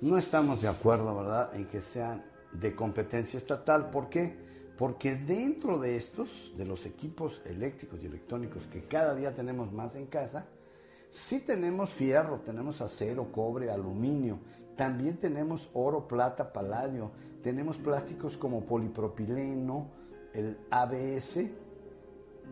No estamos de acuerdo, ¿verdad?, en que sean de competencia estatal. ¿Por qué? Porque dentro de estos, de los equipos eléctricos y electrónicos que cada día tenemos más en casa, sí tenemos fierro, tenemos acero, cobre, aluminio, también tenemos oro, plata, paladio, tenemos plásticos como polipropileno, el ABS,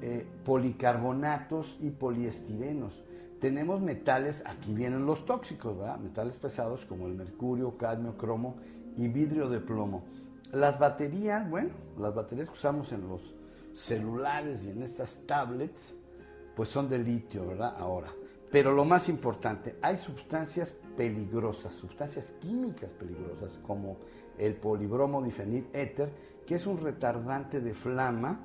eh, policarbonatos y poliestirenos. Tenemos metales, aquí vienen los tóxicos. Metales pesados como el mercurio, cadmio, cromo y vidrio de plomo. Las baterías, bueno, las baterías que usamos en los celulares y en estas tablets, pues son de litio, ¿verdad? Ahora. Pero lo más importante, hay sustancias peligrosas, sustancias químicas peligrosas, como el polibromo difenil éter, que es un retardante de flama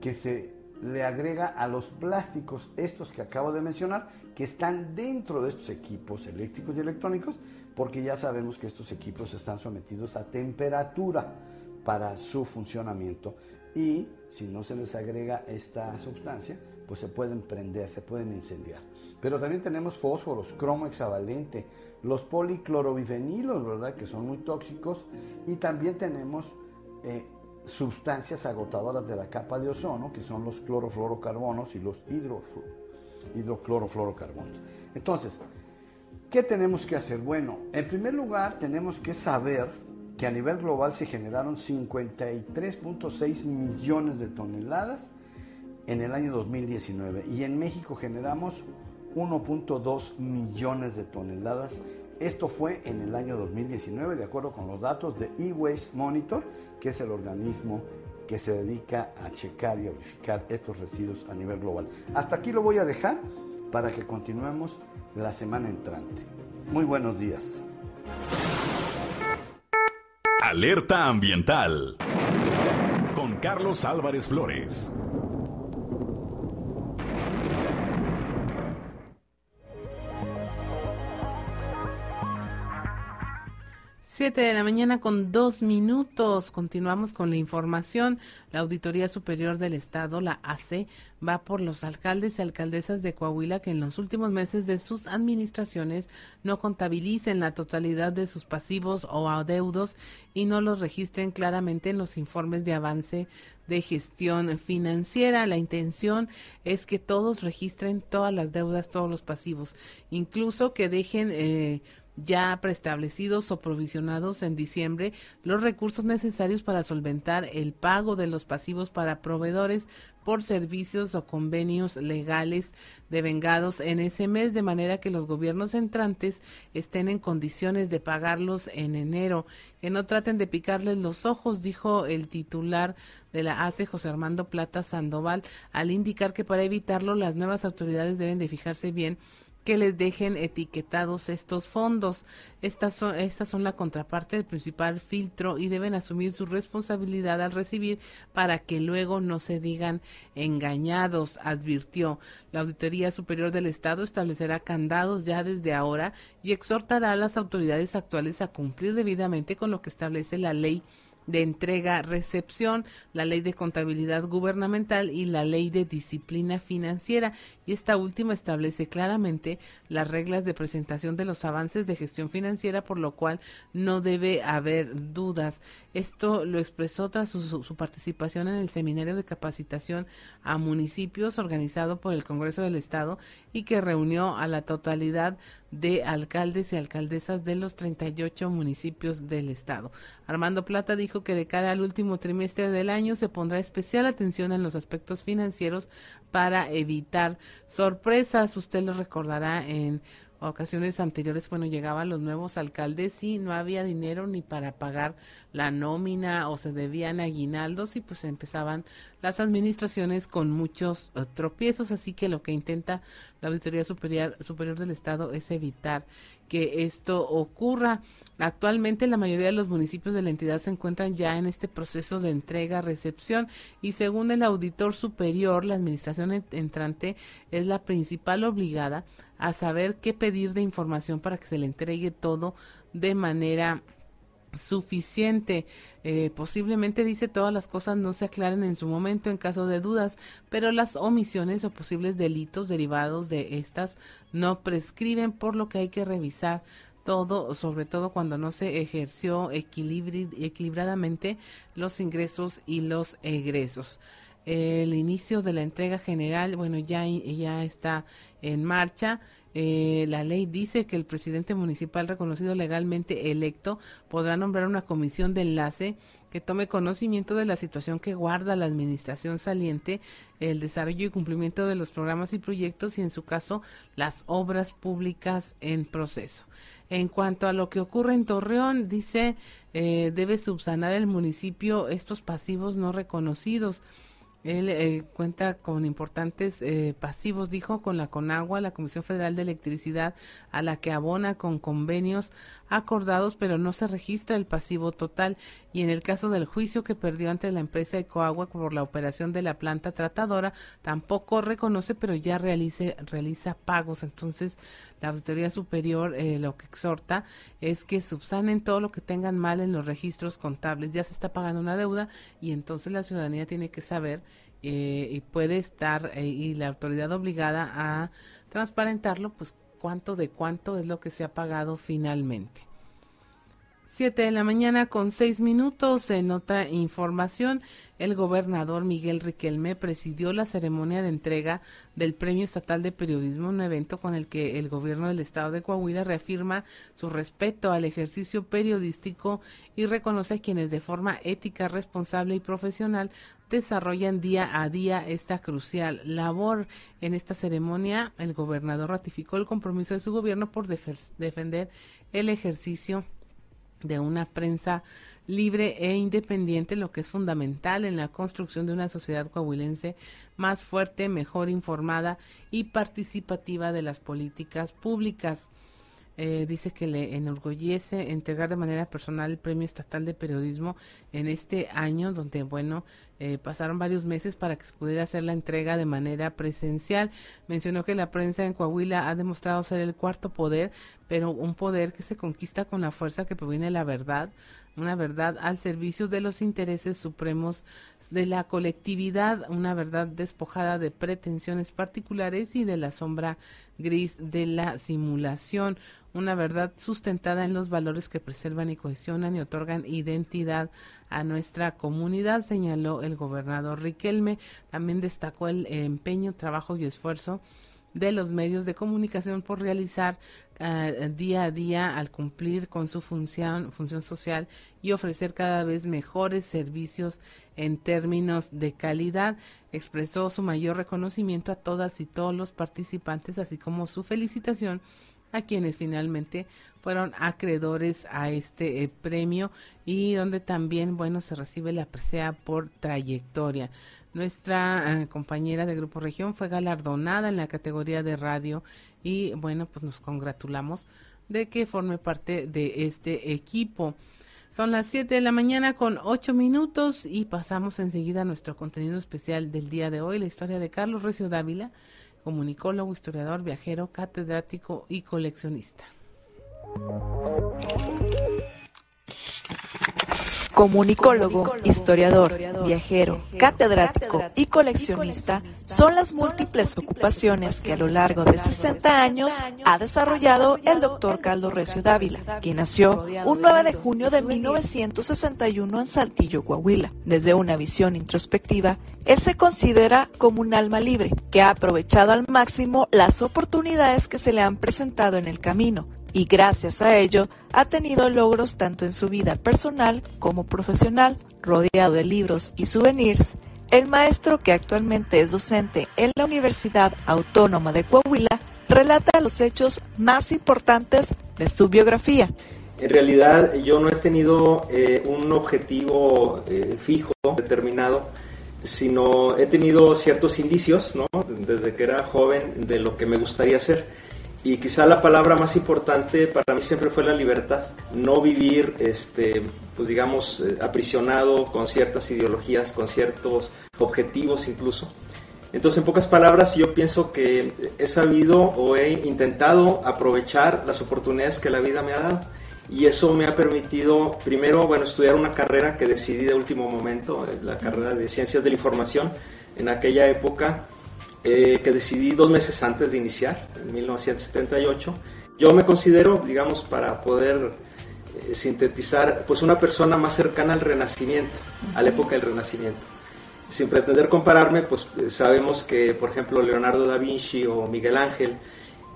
que se le agrega a los plásticos, estos que acabo de mencionar, que están dentro de estos equipos eléctricos y electrónicos, porque ya sabemos que estos equipos están sometidos a temperatura para su funcionamiento y si no se les agrega esta sustancia, pues se pueden prender, se pueden incendiar. Pero también tenemos fósforos, cromo hexavalente, los policlorovifenilos, ¿verdad? Que son muy tóxicos. Y también tenemos eh, sustancias agotadoras de la capa de ozono, que son los clorofluorocarbonos y los hidroclorofluorocarbonos. Entonces, ¿Qué tenemos que hacer? Bueno, en primer lugar tenemos que saber que a nivel global se generaron 53.6 millones de toneladas en el año 2019 y en México generamos 1.2 millones de toneladas. Esto fue en el año 2019 de acuerdo con los datos de E-Waste Monitor, que es el organismo que se dedica a checar y a verificar estos residuos a nivel global. Hasta aquí lo voy a dejar para que continuemos la semana entrante. Muy buenos días. Alerta ambiental con Carlos Álvarez Flores. 7 de la mañana con dos minutos. Continuamos con la información. La Auditoría Superior del Estado, la ACE, va por los alcaldes y alcaldesas de Coahuila que en los últimos meses de sus administraciones no contabilicen la totalidad de sus pasivos o adeudos y no los registren claramente en los informes de avance de gestión financiera. La intención es que todos registren todas las deudas, todos los pasivos, incluso que dejen eh, ya preestablecidos o provisionados en diciembre los recursos necesarios para solventar el pago de los pasivos para proveedores por servicios o convenios legales devengados en ese mes, de manera que los gobiernos entrantes estén en condiciones de pagarlos en enero. Que no traten de picarles los ojos, dijo el titular de la ACE, José Armando Plata Sandoval, al indicar que para evitarlo las nuevas autoridades deben de fijarse bien que les dejen etiquetados estos fondos. Estas son, estas son la contraparte del principal filtro y deben asumir su responsabilidad al recibir para que luego no se digan engañados, advirtió. La Auditoría Superior del Estado establecerá candados ya desde ahora y exhortará a las autoridades actuales a cumplir debidamente con lo que establece la ley de entrega-recepción, la ley de contabilidad gubernamental y la ley de disciplina financiera. Y esta última establece claramente las reglas de presentación de los avances de gestión financiera, por lo cual no debe haber dudas. Esto lo expresó tras su, participación en el seminario de capacitación a municipios organizado por el Congreso del Estado y que reunió a la totalidad de alcaldes y alcaldesas de los 38 municipios del estado. Armando Plata dijo que de cara al último trimestre del año se pondrá especial atención en los aspectos financieros para evitar sorpresas. Usted lo recordará en ocasiones anteriores, bueno, llegaban los nuevos alcaldes y no había dinero ni para pagar la nómina o se debían aguinaldos y pues empezaban las administraciones con muchos eh, tropiezos, así que lo que intenta la Auditoría Superior, Superior del Estado es evitar que esto ocurra. Actualmente la mayoría de los municipios de la entidad se encuentran ya en este proceso de entrega-recepción y según el auditor superior, la administración entrante es la principal obligada a saber qué pedir de información para que se le entregue todo de manera suficiente. Eh, posiblemente dice todas las cosas no se aclaren en su momento en caso de dudas, pero las omisiones o posibles delitos derivados de estas no prescriben, por lo que hay que revisar todo, sobre todo cuando no se ejerció equilibradamente los ingresos y los egresos el inicio de la entrega general, bueno, ya, ya está en marcha. Eh, la ley dice que el presidente municipal reconocido legalmente electo podrá nombrar una comisión de enlace que tome conocimiento de la situación que guarda la administración saliente, el desarrollo y cumplimiento de los programas y proyectos y, en su caso, las obras públicas en proceso. En cuanto a lo que ocurre en Torreón, dice, eh, debe subsanar el municipio estos pasivos no reconocidos. Él eh, cuenta con importantes eh, pasivos, dijo, con la CONAGUA, la Comisión Federal de Electricidad, a la que abona con convenios acordados, pero no se registra el pasivo total. Y en el caso del juicio que perdió ante la empresa Ecoagua por la operación de la planta tratadora, tampoco reconoce, pero ya realice, realiza pagos. Entonces, la Auditoría Superior eh, lo que exhorta es que subsanen todo lo que tengan mal en los registros contables. Ya se está pagando una deuda y entonces la ciudadanía tiene que saber eh, y puede estar eh, y la autoridad obligada a transparentarlo, pues cuánto de cuánto es lo que se ha pagado finalmente. Siete de la mañana con seis minutos. En otra información, el gobernador Miguel Riquelme presidió la ceremonia de entrega del Premio Estatal de Periodismo, un evento con el que el gobierno del estado de Coahuila reafirma su respeto al ejercicio periodístico y reconoce a quienes de forma ética, responsable y profesional desarrollan día a día esta crucial labor. En esta ceremonia, el gobernador ratificó el compromiso de su gobierno por defender el ejercicio de una prensa libre e independiente, lo que es fundamental en la construcción de una sociedad coahuilense más fuerte, mejor informada y participativa de las políticas públicas. Eh, dice que le enorgullece entregar de manera personal el Premio Estatal de Periodismo en este año, donde, bueno, eh, pasaron varios meses para que se pudiera hacer la entrega de manera presencial. Mencionó que la prensa en Coahuila ha demostrado ser el cuarto poder, pero un poder que se conquista con la fuerza que proviene de la verdad, una verdad al servicio de los intereses supremos de la colectividad, una verdad despojada de pretensiones particulares y de la sombra gris de la simulación, una verdad sustentada en los valores que preservan y cohesionan y otorgan identidad a nuestra comunidad, señaló el gobernador Riquelme. También destacó el empeño, trabajo y esfuerzo de los medios de comunicación por realizar eh, día a día al cumplir con su función, función social y ofrecer cada vez mejores servicios en términos de calidad. Expresó su mayor reconocimiento a todas y todos los participantes, así como su felicitación a quienes finalmente fueron acreedores a este eh, premio y donde también, bueno, se recibe la presea por trayectoria. Nuestra eh, compañera de Grupo Región fue galardonada en la categoría de radio y, bueno, pues nos congratulamos de que forme parte de este equipo. Son las 7 de la mañana con 8 minutos y pasamos enseguida a nuestro contenido especial del día de hoy, la historia de Carlos Recio Dávila, comunicólogo, historiador, viajero, catedrático y coleccionista. Comunicólogo, historiador, viajero, catedrático y coleccionista son las múltiples ocupaciones que a lo largo de 60 años ha desarrollado el doctor Caldo Recio Dávila, quien nació un 9 de junio de 1961 en Saltillo, Coahuila. Desde una visión introspectiva, él se considera como un alma libre, que ha aprovechado al máximo las oportunidades que se le han presentado en el camino y gracias a ello ha tenido logros tanto en su vida personal como profesional. Rodeado de libros y souvenirs, el maestro que actualmente es docente en la Universidad Autónoma de Coahuila relata los hechos más importantes de su biografía. En realidad yo no he tenido eh, un objetivo eh, fijo, determinado, sino he tenido ciertos indicios, ¿no? desde que era joven, de lo que me gustaría hacer y quizá la palabra más importante para mí siempre fue la libertad, no vivir, este, pues digamos, eh, aprisionado con ciertas ideologías, con ciertos objetivos incluso. Entonces, en pocas palabras, yo pienso que he sabido o he intentado aprovechar las oportunidades que la vida me ha dado. Y eso me ha permitido, primero, bueno, estudiar una carrera que decidí de último momento, eh, la carrera de Ciencias de la Información. En aquella época eh, que decidí dos meses antes de iniciar, en 1978. Yo me considero, digamos, para poder eh, sintetizar, pues una persona más cercana al Renacimiento, a la época del Renacimiento. Sin pretender compararme, pues eh, sabemos que, por ejemplo, Leonardo da Vinci o Miguel Ángel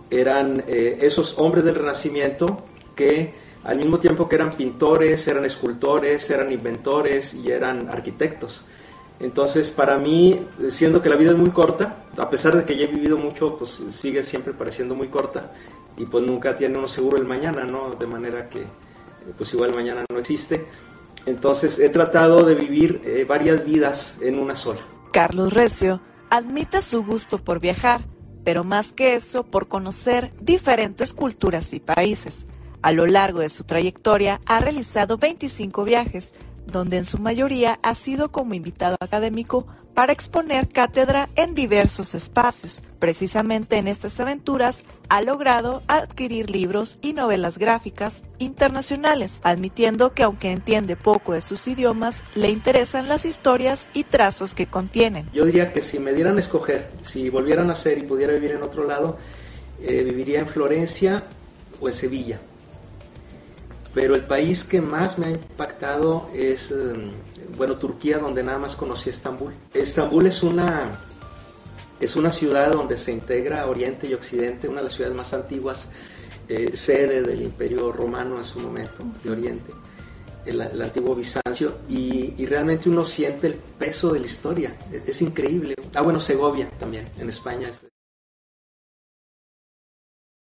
eran esos hombres del Renacimiento que al mismo tiempo que eran pintores, eran escultores, eran inventores y eran arquitectos. Entonces, para mí, siendo que la vida es muy corta, a pesar de que ya he vivido mucho, pues sigue siempre pareciendo muy corta y pues nunca tiene uno seguro el mañana, ¿no? De manera que, pues igual mañana no existe. Entonces, he tratado de vivir eh, varias vidas en una sola. Carlos Recio admite su gusto por viajar, pero más que eso, por conocer diferentes culturas y países. A lo largo de su trayectoria ha realizado 25 viajes, donde en su mayoría ha sido como invitado académico para exponer cátedra en diversos espacios. Precisamente en estas aventuras ha logrado adquirir libros y novelas gráficas internacionales, admitiendo que aunque entiende poco de sus idiomas, le interesan las historias y trazos que contienen. Yo diría que si me dieran a escoger, si volvieran a nacer y pudiera vivir en otro lado, eh, viviría en Florencia o en Sevilla pero el país que más me ha impactado es, em, bueno, Turquía, donde nada más conocí Estambul. Estambul es una, es una ciudad donde se integra Oriente y Occidente, una de las ciudades más antiguas, eh, sede del Imperio Romano en su momento, de Oriente, el, antiguo Bizancio, y, y, realmente uno siente el peso de la historia, es, es increíble. Ah, bueno, Segovia también, en España. Es,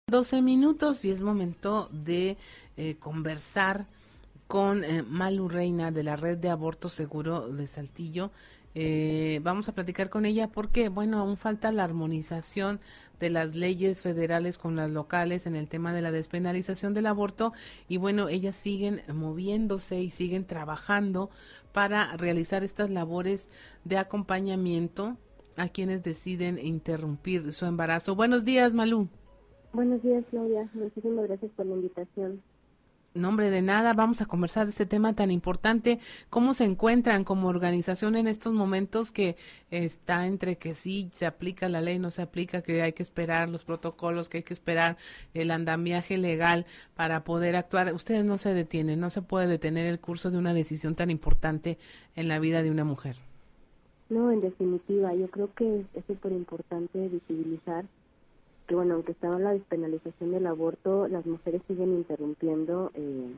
12 minutos y es momento de eh, conversar con eh, Malu Reina de la Red de Aborto Seguro de Saltillo. Eh, vamos a platicar con ella porque, bueno, aún falta la armonización de las leyes federales con las locales en el tema de la despenalización del aborto y, bueno, ellas siguen moviéndose y siguen trabajando para realizar estas labores de acompañamiento a quienes deciden interrumpir su embarazo. Buenos días, Malu. Buenos días, Claudia. Muchísimas gracias por la invitación. Nombre de nada, vamos a conversar de este tema tan importante. ¿Cómo se encuentran como organización en estos momentos que está entre que sí se aplica la ley, no se aplica, que hay que esperar los protocolos, que hay que esperar el andamiaje legal para poder actuar? Ustedes no se detienen, no se puede detener el curso de una decisión tan importante en la vida de una mujer. No, en definitiva, yo creo que es súper importante visibilizar que bueno, aunque estaba la despenalización del aborto, las mujeres siguen interrumpiendo eh,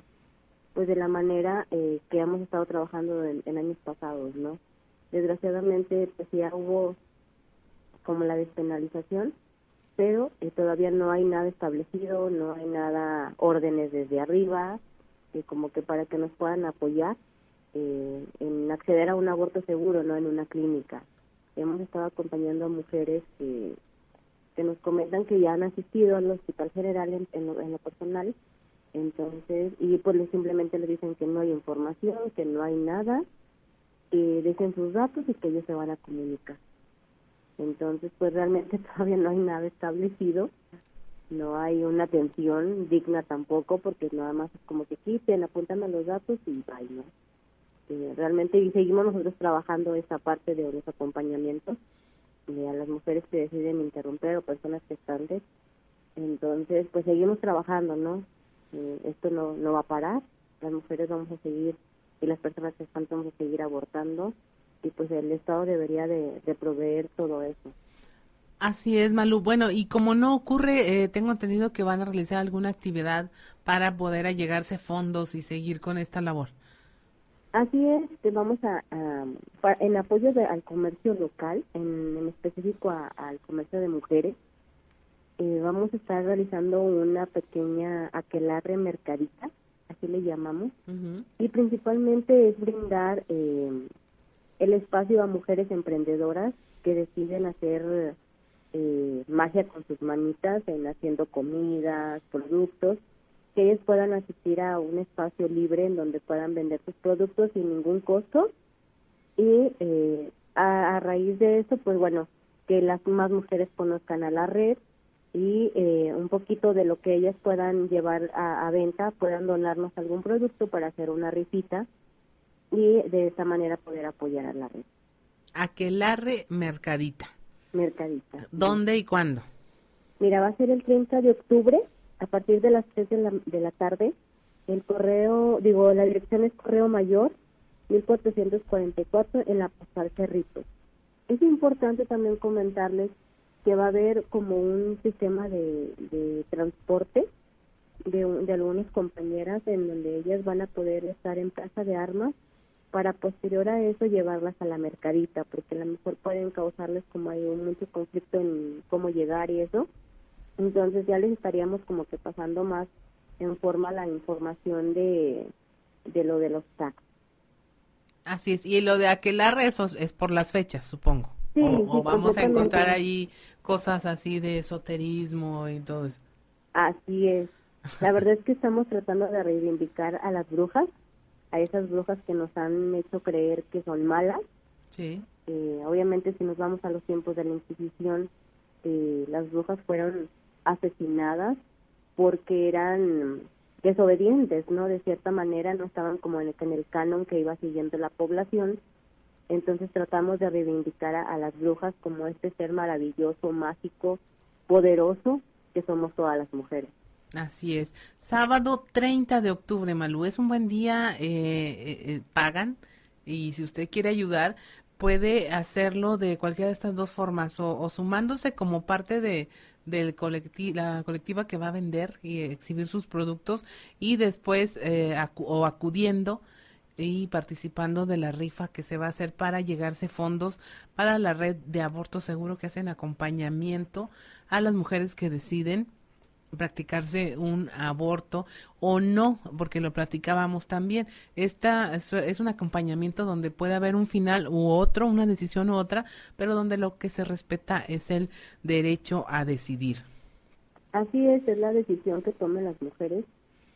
pues de la manera eh, que hemos estado trabajando en, años pasados, ¿no? Desgraciadamente pues ya hubo como la despenalización, pero eh, todavía no hay nada establecido, no hay nada órdenes desde arriba, como que para que nos puedan apoyar en acceder a un aborto seguro, no en una clínica. Hemos estado acompañando a mujeres que que nos comentan que ya han asistido al Hospital General en, lo, personal, entonces, y pues simplemente le dicen que no hay información, que no hay nada, que dejen sus datos y que ellos se van a comunicar. Entonces, pues realmente todavía no hay nada establecido, no hay una atención digna tampoco, porque nada más es como que quiten, apuntan los datos y ¿no? Eh, realmente, y seguimos nosotros trabajando esa parte de los acompañamientos, a las mujeres que deciden interrumpir o personas gestantes. Entonces, pues seguimos trabajando, ¿no? Eh, esto no, no va a parar, las mujeres vamos a seguir y las personas gestantes vamos a seguir abortando y pues el Estado debería de, proveer todo eso. Así es, Malu. Bueno, y como no ocurre, eh, tengo entendido que van a realizar alguna actividad para poder allegarse fondos y seguir con esta labor. Así es, vamos a, en apoyo al comercio local, en, específico al comercio de mujeres, eh, vamos a estar realizando una pequeña aquelarre mercadita, así le llamamos, y principalmente es brindar eh, el espacio a mujeres emprendedoras que deciden hacer eh, magia con sus manitas en haciendo comidas, productos, que ellos puedan asistir a un espacio libre en donde puedan vender sus productos sin ningún costo y eh, a, raíz de eso, pues bueno, que las más mujeres conozcan a la red y eh, un poquito de lo que ellas puedan llevar a, venta, puedan donarnos algún producto para hacer una rifita y de esa manera poder apoyar a la red. Aquelarre Mercadita. Mercadita. ¿Dónde y cuándo? Mira, va a ser el 30 de octubre a partir de las 3 de la, de la tarde. El correo, digo, la dirección es Correo Mayor, 1444, en la Postal Cerrito. Es importante también comentarles que va a haber como un sistema de, de transporte de, de algunas compañeras en donde ellas van a poder estar en plaza de armas para posterior a eso llevarlas a la mercadita, porque a lo mejor pueden causarles como hay un mucho conflicto en cómo llegar y eso entonces ya les estaríamos como que pasando más en forma la información de, de lo de los tax. Así es, y lo de aquelarre eso es por las fechas, supongo. Sí, o, vamos a encontrar ahí cosas así de esoterismo y todo eso. Así es. La verdad es que estamos tratando de reivindicar a las brujas, a esas brujas que nos han hecho creer que son malas. Sí. Eh, obviamente si nos vamos a los tiempos de la Inquisición, eh, las brujas fueron asesinadas porque eran desobedientes, ¿no? De cierta manera no estaban como en el, en el canon que iba siguiendo la población. Entonces tratamos de reivindicar a, las brujas como este ser maravilloso, mágico, poderoso que somos todas las mujeres. Así es. Sábado 30 de octubre, Malú. Es un buen día, eh, eh, eh, pagan y si usted quiere ayudar, puede hacerlo de cualquiera de estas dos formas o, sumándose como parte de del la colectiva que va a vender y exhibir sus productos y después eh, o acudiendo y participando de la rifa que se va a hacer para llegarse fondos para la red de aborto seguro que hacen acompañamiento a las mujeres que deciden practicarse un aborto o no, porque lo platicábamos también. Esta es, un acompañamiento donde puede haber un final u otro, una decisión u otra, pero donde lo que se respeta es el derecho a decidir. Así es, es la decisión que tomen las mujeres.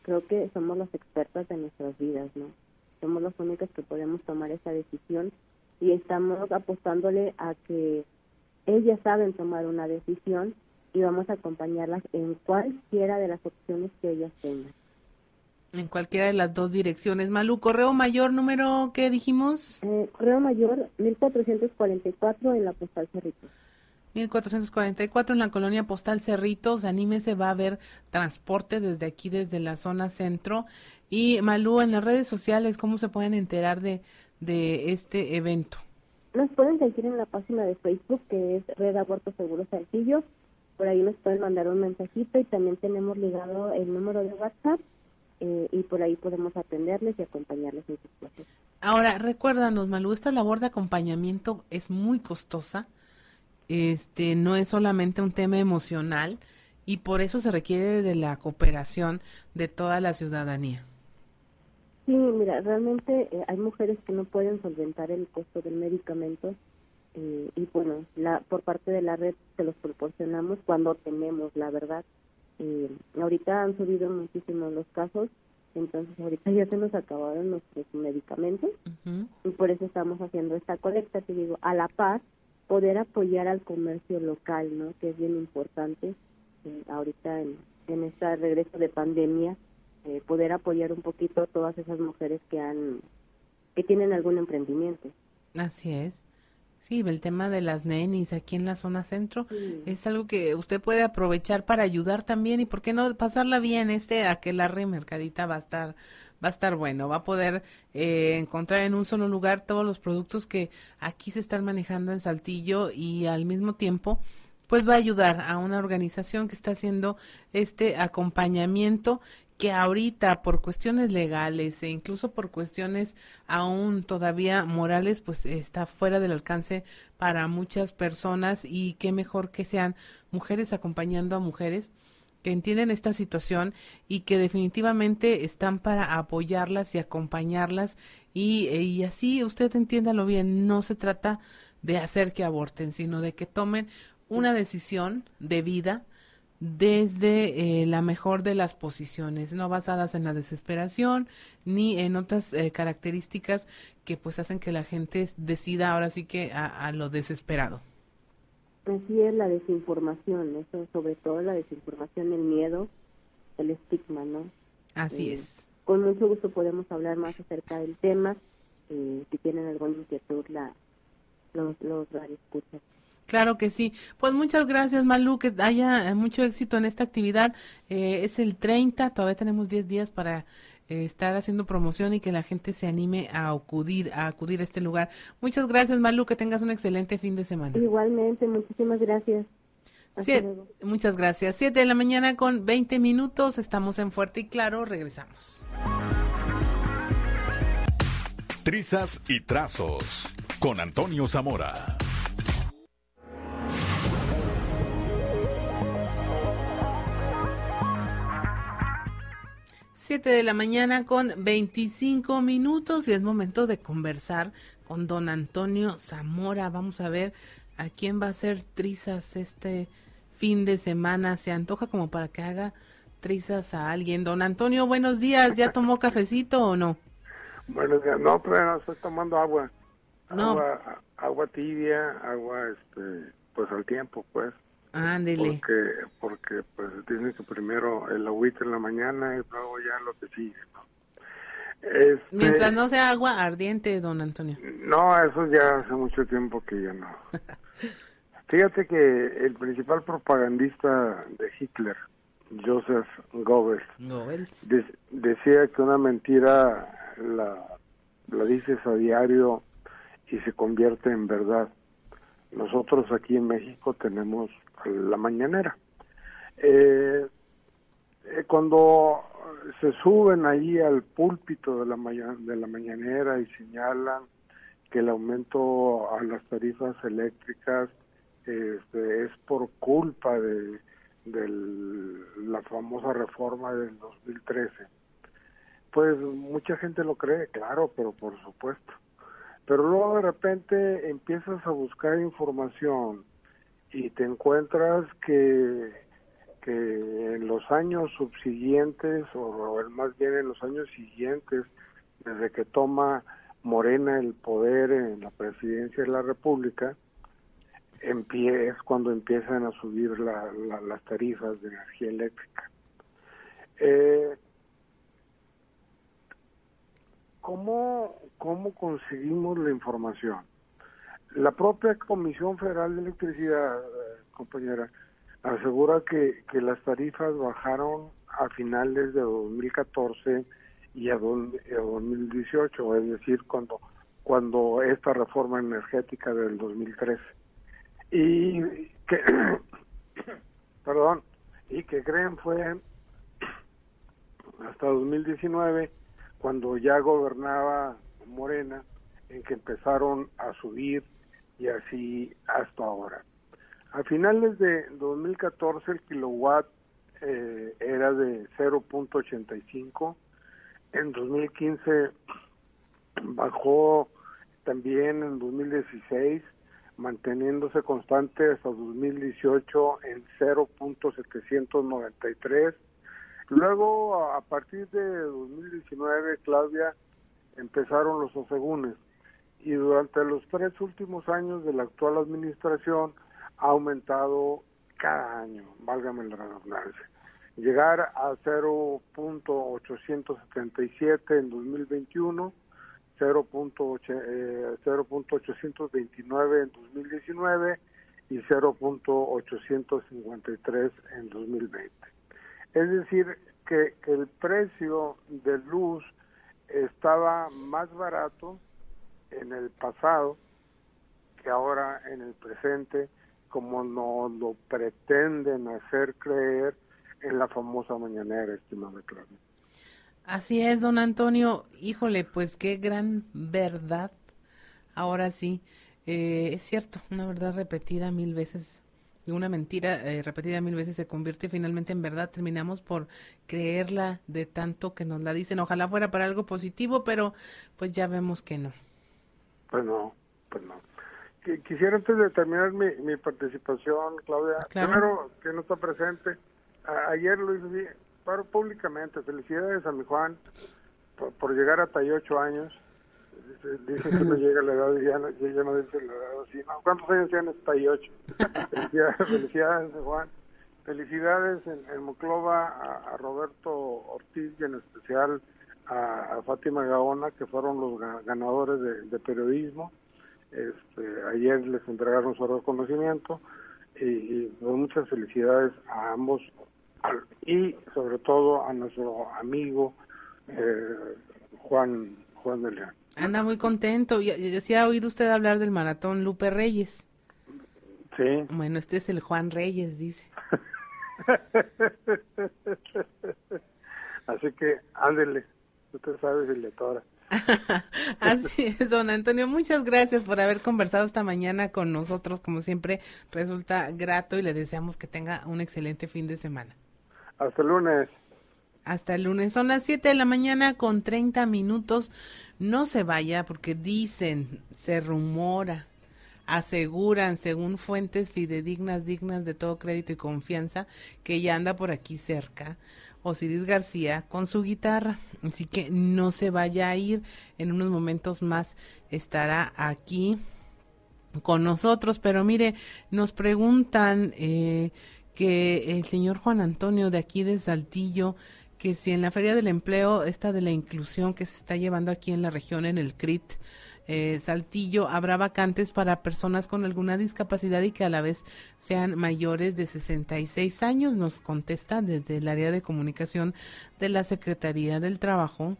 Creo que somos las expertas de nuestras vidas, ¿no? Somos las únicas que podemos tomar esa decisión y estamos apostándole a que ellas saben tomar una decisión y vamos a acompañarlas en cualquiera de las opciones que ellas tengan. En cualquiera de las dos direcciones. Malú, correo mayor número, ¿qué dijimos? Eh, correo mayor 1444 en la postal Cerritos. 1444 en la colonia postal Cerritos. Anímese, va a haber transporte desde aquí, desde la zona centro. Y Malú, en las redes sociales, ¿cómo se pueden enterar de, de este evento? Nos pueden seguir en la página de Facebook que es Red Aborto Seguro Saltillo por ahí nos pueden mandar un mensajito y también tenemos ligado el número de WhatsApp eh, y por ahí podemos atenderles y acompañarles en sus procesos. Ahora, recuérdanos, Malu, esta labor de acompañamiento es muy costosa, este, no es solamente un tema emocional y por eso se requiere de la cooperación de toda la ciudadanía. Sí, mira, realmente eh, hay mujeres que no pueden solventar el costo del medicamento eh, y bueno, la, por parte de la red se los proporcionamos cuando tenemos, la verdad. Eh, ahorita han subido muchísimo los casos, entonces ahorita ya se nos acabaron nuestros medicamentos y por eso estamos haciendo esta colecta, te digo, a la paz, poder apoyar al comercio local, ¿no? Que es bien importante eh, ahorita en, en este regreso de pandemia, eh, poder apoyar un poquito a todas esas mujeres que han que tienen algún emprendimiento. Así es. Sí, el tema de las nenis aquí en la zona centro es algo que usted puede aprovechar para ayudar también y por qué no pasarla bien este a que la remercadita va a estar va a estar bueno, va a poder eh, encontrar en un solo lugar todos los productos que aquí se están manejando en Saltillo y al mismo tiempo pues va a ayudar a una organización que está haciendo este acompañamiento que ahorita por cuestiones legales e incluso por cuestiones aún todavía morales, pues está fuera del alcance para muchas personas y qué mejor que sean mujeres acompañando a mujeres que entienden esta situación y que definitivamente están para apoyarlas y acompañarlas y, y así usted entiéndalo bien, no se trata de hacer que aborten, sino de que tomen una decisión de vida desde eh, la mejor de las posiciones, no basadas en la desesperación ni en otras eh, características que pues hacen que la gente decida ahora sí que a, lo desesperado. Así es la desinformación, eso sobre todo la desinformación, el miedo, el estigma, ¿no? Así eh, es. Con mucho gusto podemos hablar más acerca del tema, si tienen alguna inquietud la, los, los escuchan. Claro que sí. Pues muchas gracias, Malu, que haya eh, mucho éxito en esta actividad. Eh, es el 30, todavía tenemos 10 días para eh, estar haciendo promoción y que la gente se anime a acudir, a acudir a este lugar. Muchas gracias, Malu, que tengas un excelente fin de semana. Igualmente, muchísimas gracias. muchas gracias. Siete de la mañana con 20 minutos. Estamos en Fuerte y Claro. Regresamos. Trizas y trazos con Antonio Zamora. 7 de la mañana con 25 minutos y es momento de conversar con don Antonio Zamora. Vamos a ver a quién va a hacer trizas este fin de semana. Se antoja como para que haga trizas a alguien. Don Antonio, buenos días. ¿Ya tomó cafecito o no? Buenos días. No, pero no estoy tomando agua. No. Agua, agua tibia, agua, este, pues al tiempo, pues. Ándele. Porque, porque pues tiene que primero el agüita en la mañana y luego ya lo que sigue. Este, Mientras no sea agua ardiente, don Antonio. No, eso ya hace mucho tiempo que ya no. Fíjate que el principal propagandista de Hitler, Joseph Goebbels, decía que una mentira la, la dices a diario y se convierte en verdad. Nosotros aquí en México tenemos la mañanera. Eh, eh, cuando se suben ahí al púlpito de la, de la mañanera y señalan que el aumento a las tarifas eléctricas este, es por culpa de, de la famosa reforma del 2013. Pues mucha gente lo cree, claro, pero por supuesto. Pero luego de repente empiezas a buscar información y te encuentras que, que en los años subsiguientes, o, más bien en los años siguientes, desde que toma Morena el poder en la presidencia de la República, es cuando empiezan a subir las tarifas de energía eléctrica. Eh, ¿cómo, ¿Cómo conseguimos la información? La propia Comisión Federal de Electricidad, eh, compañera, asegura que, que las tarifas bajaron a finales de 2014 y a, 2018, es decir, cuando, cuando esta reforma energética del 2013. Y que, perdón, y que creen fue hasta 2019, cuando ya gobernaba Morena, en que empezaron a subir y así hasta ahora. A finales de 2014 el kilowatt eh, era de 0.85, en 2015 bajó también en 2016, manteniéndose constante hasta 2018 en 0.793. Luego, a partir de 2019, Claudia, empezaron los asegúnes y durante los tres últimos años de la actual administración ha aumentado cada año, válgame la redundancia. Llegar a 0.877 en 2021, 0.829 eh, en 2019 y 0.853 en 2020. Es decir, que el precio de luz estaba más barato en el pasado que ahora en el presente, como nos lo pretenden hacer creer en la famosa mañanera, estimado Claudio. Así es, don Antonio. Híjole, pues qué gran verdad. Ahora sí, eh, es cierto, una verdad repetida mil veces una mentira eh, repetida mil veces se convierte finalmente en verdad. Terminamos por creerla de tanto que nos la dicen. Ojalá fuera para algo positivo, pero pues ya vemos que no. Pues no, pues no. Quisiera antes de terminar mi, mi participación, Claudia, primero que no está presente, ayer lo hice paro públicamente, felicidades a mi Juan por, por llegar a 38 años, Dice que no llega la edad ya no, ya no dice la edad así. No, ¿Cuántos años tiene? 78. felicidades, felicidades, Juan. Felicidades en, en Moclova a, Roberto Ortiz y en especial a, Fátima Gaona, que fueron los ganadores de, periodismo. Este, ayer les entregaron su reconocimiento y, y pues, muchas felicidades a ambos y sobre todo a nuestro amigo eh, Juan Juan de León. Anda muy contento. ¿Sí ha oído usted hablar del maratón Lupe Reyes? Sí. Bueno, este es el Juan Reyes, dice. Así que ándele, usted sabe si le tora. Así es, don Antonio. Muchas gracias por haber conversado esta mañana con nosotros. Como siempre, resulta grato y le deseamos que tenga un excelente fin de semana. Hasta el lunes. Hasta el lunes. Son las 7 de la mañana con 30 minutos. No se vaya porque dicen, se rumora, aseguran, según fuentes fidedignas, dignas de todo crédito y confianza, que ya anda por aquí cerca. Osiris García con su guitarra. Así que no se vaya a ir. En unos momentos más estará aquí con nosotros. Pero mire, nos preguntan eh, que el señor Juan Antonio de aquí de Saltillo que si en la Feria del Empleo, esta de la inclusión que se está llevando aquí en la región, en el CRIT, eh, Saltillo, habrá vacantes para personas con alguna discapacidad y que a la vez sean mayores de 66 años, nos contesta desde el área de comunicación de la Secretaría del Trabajo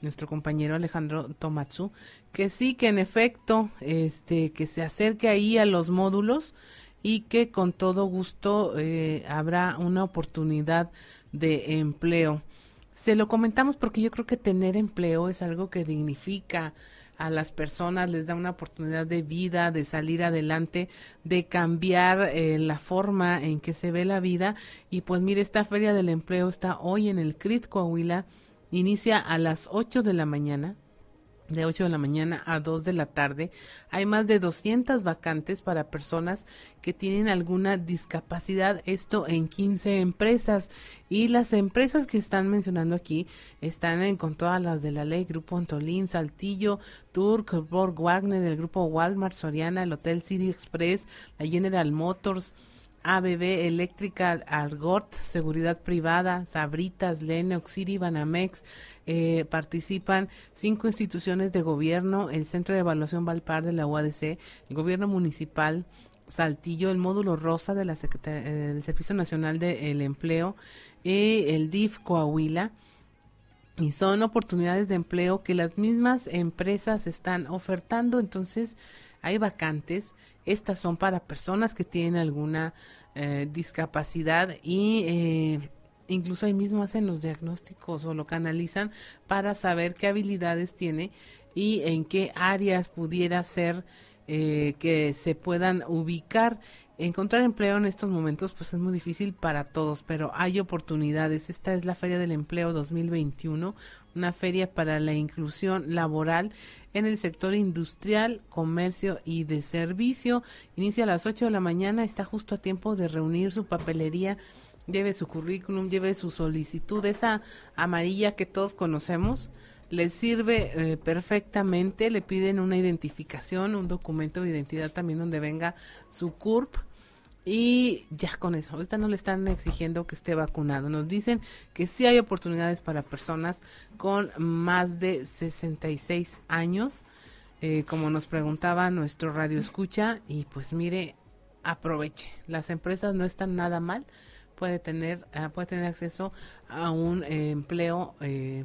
nuestro compañero Alejandro Tomatsu, que sí, que en efecto, este, que se acerque ahí a los módulos y que con todo gusto eh, habrá una oportunidad de empleo. Se lo comentamos porque yo creo que tener empleo es algo que dignifica a las personas, les da una oportunidad de vida, de salir adelante, de cambiar eh, la forma en que se ve la vida. Y pues mire, esta feria del empleo está hoy en el CRIT Coahuila, inicia a las 8 de la mañana de 8 de la mañana a 2 de la tarde. Hay más de 200 vacantes para personas que tienen alguna discapacidad, esto en 15 empresas. Y las empresas que están mencionando aquí están en, con todas las de la ley, Grupo Antolín, Saltillo, Turk, Borg Wagner, el Grupo Walmart, Soriana, el Hotel City Express, la General Motors, ABB, Eléctrica, Argot, Seguridad Privada, Sabritas, Lennox, City, Banamex, eh, participan cinco instituciones de gobierno, el Centro de Evaluación Valpar de la UADC, el Gobierno Municipal, Saltillo, el módulo rosa de la eh, del Servicio Nacional del Empleo y el DIF Coahuila. Y son oportunidades de empleo que las mismas empresas están ofertando. Entonces, hay vacantes Estas son para personas que tienen alguna eh, discapacidad y eh, incluso ahí mismo hacen los diagnósticos o lo canalizan para saber qué habilidades tiene y en qué áreas pudiera ser eh, que se puedan ubicar. Encontrar empleo en estos momentos pues es muy difícil para todos, pero hay oportunidades. Esta es la Feria del Empleo 2021, una feria para la inclusión laboral en el sector industrial, comercio y de servicio. Inicia a las 8 de la mañana, está justo a tiempo de reunir su papelería lleve su currículum, lleve su solicitud, esa amarilla que todos conocemos, les sirve eh, perfectamente, le piden una identificación, un documento de identidad también donde venga su CURP y ya con eso, ahorita no le están exigiendo que esté vacunado, nos dicen que sí hay oportunidades para personas con más de 66 años, eh, como nos preguntaba nuestro radio escucha, y pues mire, aproveche, las empresas no están nada mal, puede tener, ah, puede tener acceso a un eh, empleo eh,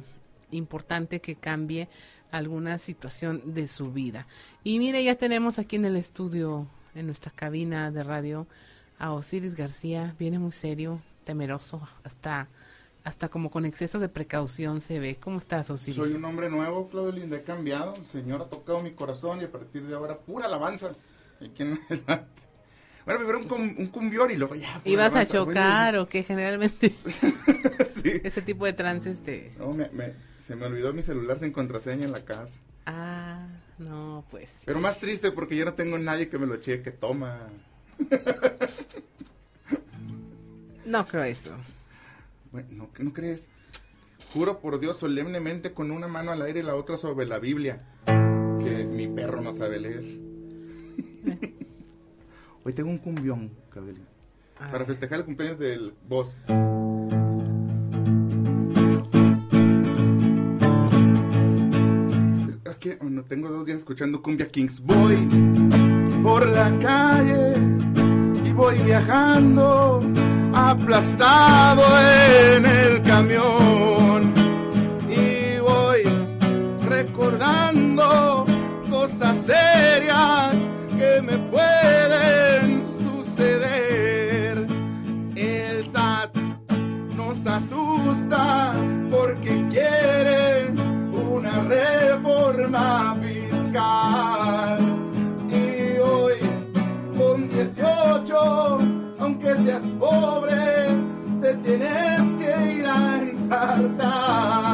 importante que cambie alguna situación de su vida. Y mire, ya tenemos aquí en el estudio, en nuestra cabina de radio, a Osiris García. Viene muy serio, temeroso, hasta hasta como con exceso de precaución se ve. ¿Cómo estás, Osiris? Soy un hombre nuevo, Claudio Linda, he cambiado. El Señor ha tocado mi corazón y a partir de ahora, pura alabanza. Bueno, primero un, un cumbior y luego ya. ¿Ibas a chocar o qué? Generalmente ese tipo de trance este... No, me, se me olvidó mi celular sin contraseña en la casa. Ah, no, pues. Pero más triste porque yo no tengo nadie que me lo cheque. Toma. no creo eso. Bueno, ¿no, ¿no crees? Juro por Dios solemnemente con una mano al aire y la otra sobre la Biblia que mi perro no sabe leer. Hoy tengo un cumbión, Cabelín. Para festejar el cumpleaños del boss. No tengo dos días escuchando Cumbia Kings. Voy por la calle y voy viajando aplastado en el camión. Y voy recordando cosas serias que me pueden suceder. El SAT nos asusta porque quiere reforma fiscal. Y hoy, con 18, aunque seas pobre, te tienes que ir a ensartar.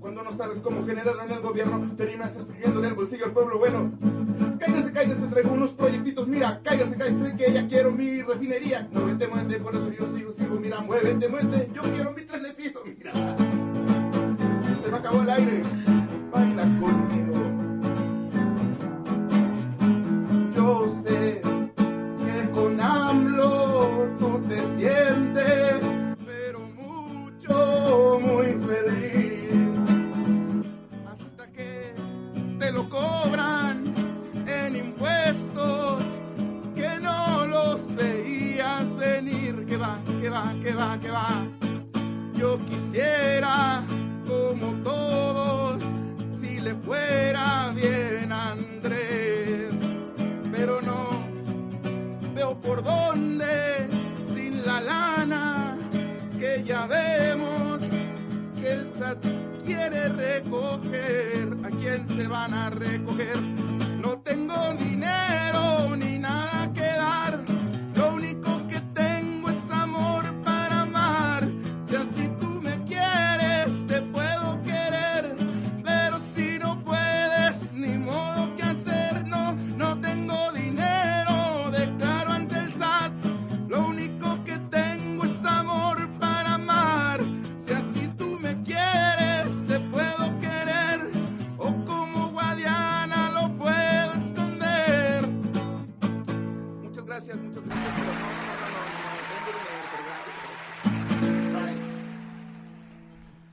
Cuando no sabes cómo generarlo en el gobierno, terminas exprimiendo en el bolsillo al pueblo bueno. Cáiganse, cáiganse, traigo unos proyectitos. Mira, cáiganse, cáiganse, que ya quiero mi refinería. Muévete, muévete, por eso yo sigo, sigo. Mira, muévete, muévete. Yo quiero mi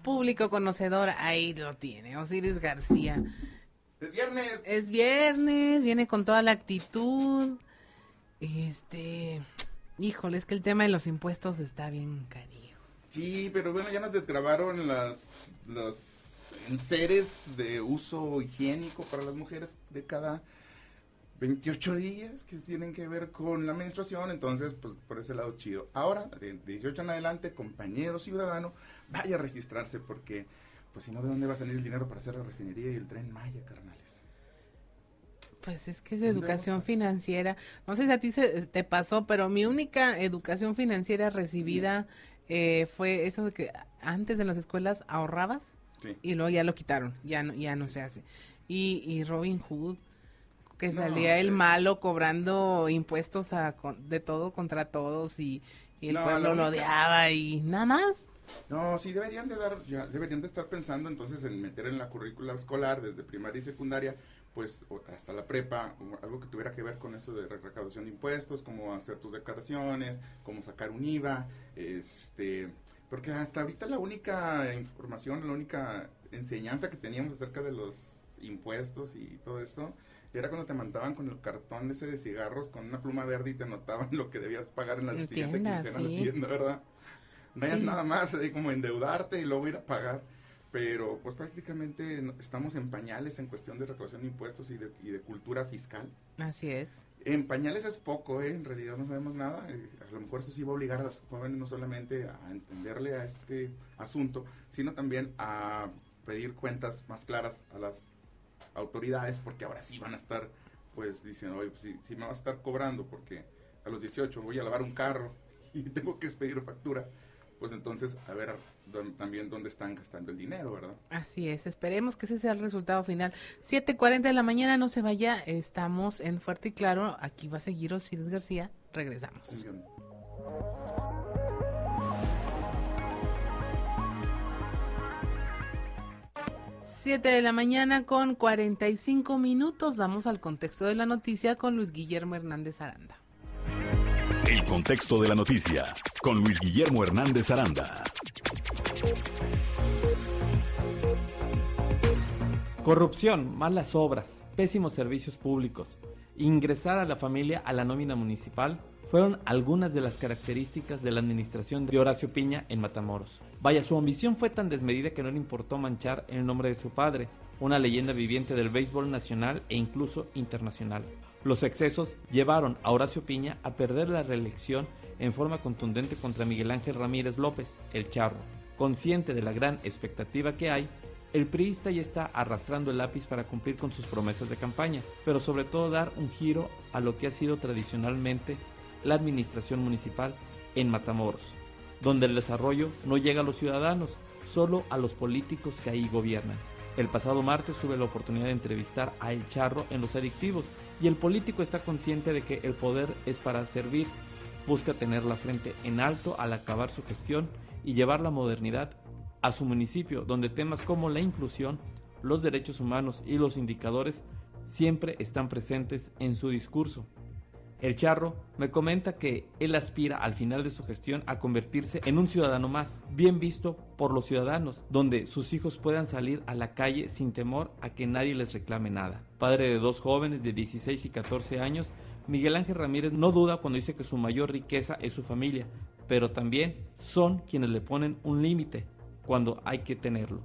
público conocedor, ahí lo tiene, Osiris García. Es viernes. Es viernes, viene con toda la actitud. Este, híjole, es que el tema de los impuestos está bien cariño. Sí, pero bueno, ya nos desgrabaron las, los enseres de uso higiénico para las mujeres de cada 28 días que tienen que ver con la menstruación, entonces, pues por ese lado chido. Ahora, de 18 en adelante, compañero ciudadano, vaya a registrarse porque, pues si no, ¿de dónde va a salir el dinero para hacer la refinería y el tren Maya, carnales? Pues es que es educación financiera. No sé si a ti se, te pasó, pero mi única educación financiera recibida eh, fue eso de que antes en las escuelas ahorrabas y luego ya lo quitaron, ya no, ya no se hace. Y, y Robin Hood, que salía el malo cobrando impuestos a, de todo contra todos y, el pueblo lo odiaba y nada más. No, sí deberían de dar, ya, deberían de estar pensando entonces en meter en la currícula escolar desde primaria y secundaria, pues hasta la prepa, algo que tuviera que ver con eso de recaudación de impuestos, cómo hacer tus declaraciones, cómo sacar un IVA, este, porque hasta ahorita la única información, la única enseñanza que teníamos acerca de los impuestos y todo esto, era cuando te mandaban con el cartón ese de cigarros con una pluma verde y te anotaban lo que debías pagar en la siguiente quincena de tienda, ¿verdad? No es nada más de como endeudarte y luego ir a pagar. Pero pues prácticamente estamos en pañales en cuestión de recaudación de impuestos y de, y de cultura fiscal. Así es. En pañales es poco, ¿eh? en realidad no sabemos nada. Eh, a lo mejor esto sí va a obligar a los jóvenes no solamente a entenderle a este asunto, sino también a pedir cuentas más claras a las autoridades, porque ahora sí van a estar, pues, diciendo, oye, pues, si, me vas a estar cobrando, porque a los 18 voy a lavar un carro y tengo que expedir factura, pues entonces a ver también dónde están gastando el dinero, ¿verdad? Así es, esperemos que ese sea el resultado final. 7.40 de la mañana, no se vaya, estamos en Fuerte y Claro, aquí va a seguir Osiris García, regresamos. 7 de la mañana con 45 minutos. Vamos al contexto de la noticia con Luis Guillermo Hernández Aranda. El contexto de la noticia con Luis Guillermo Hernández Aranda. Corrupción, malas obras, pésimos servicios públicos, ingresar a la familia a la nómina municipal fueron algunas de las características de la administración de Horacio Piña en Matamoros. Vaya, su ambición fue tan desmedida que no le importó manchar el nombre de su padre, una leyenda viviente del béisbol nacional e incluso internacional. Los excesos llevaron a Horacio Piña a perder la reelección en forma contundente contra Miguel Ángel Ramírez López, el Charro. Consciente de la gran expectativa que hay, el priista ya está arrastrando el lápiz para cumplir con sus promesas de campaña, pero sobre todo dar un giro a lo que ha sido tradicionalmente la administración municipal en Matamoros, donde el desarrollo no llega a los ciudadanos, solo a los políticos que ahí gobiernan. El pasado martes tuve la oportunidad de entrevistar a El Charro en Los Adictivos y el político está consciente de que el poder es para servir, busca tener la frente en alto al acabar su gestión y llevar la modernidad a su municipio, donde temas como la inclusión, los derechos humanos y los indicadores siempre están presentes en su discurso. El charro me comenta que él aspira al final de su gestión a convertirse en un ciudadano más, bien visto por los ciudadanos, donde sus hijos puedan salir a la calle sin temor a que nadie les reclame nada. Padre de dos jóvenes de 16 y 14 años, Miguel Ángel Ramírez no duda cuando dice que su mayor riqueza es su familia, pero también son quienes le ponen un límite cuando hay que tenerlo.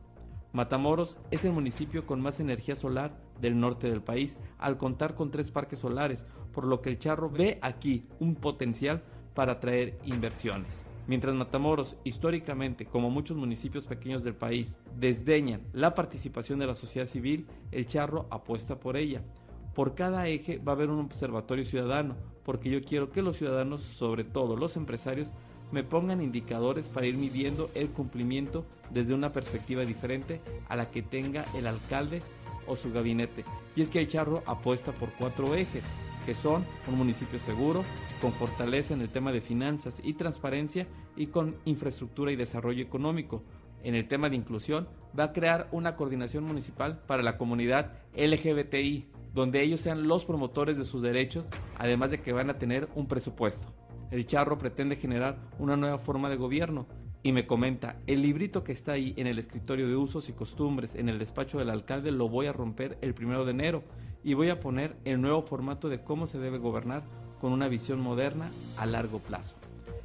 Matamoros es el municipio con más energía solar del norte del país, al contar con tres parques solares, por lo que el Charro ve aquí un potencial para atraer inversiones. Mientras Matamoros, históricamente, como muchos municipios pequeños del país, desdeñan la participación de la sociedad civil, el Charro apuesta por ella. Por cada eje va a haber un observatorio ciudadano, porque yo quiero que los ciudadanos, sobre todo los empresarios, me pongan indicadores para ir midiendo el cumplimiento desde una perspectiva diferente a la que tenga el alcalde o su gabinete. Y es que el Charro apuesta por cuatro ejes, que son un municipio seguro, con fortaleza en el tema de finanzas y transparencia y con infraestructura y desarrollo económico. En el tema de inclusión, va a crear una coordinación municipal para la comunidad LGBTI, donde ellos sean los promotores de sus derechos, además de que van a tener un presupuesto. El Charro pretende generar una nueva forma de gobierno, y me comenta, el librito que está ahí en el escritorio de usos y costumbres, en el despacho del alcalde, lo voy a romper el primero de enero y voy a poner el nuevo formato de cómo se debe gobernar con una visión moderna a largo plazo.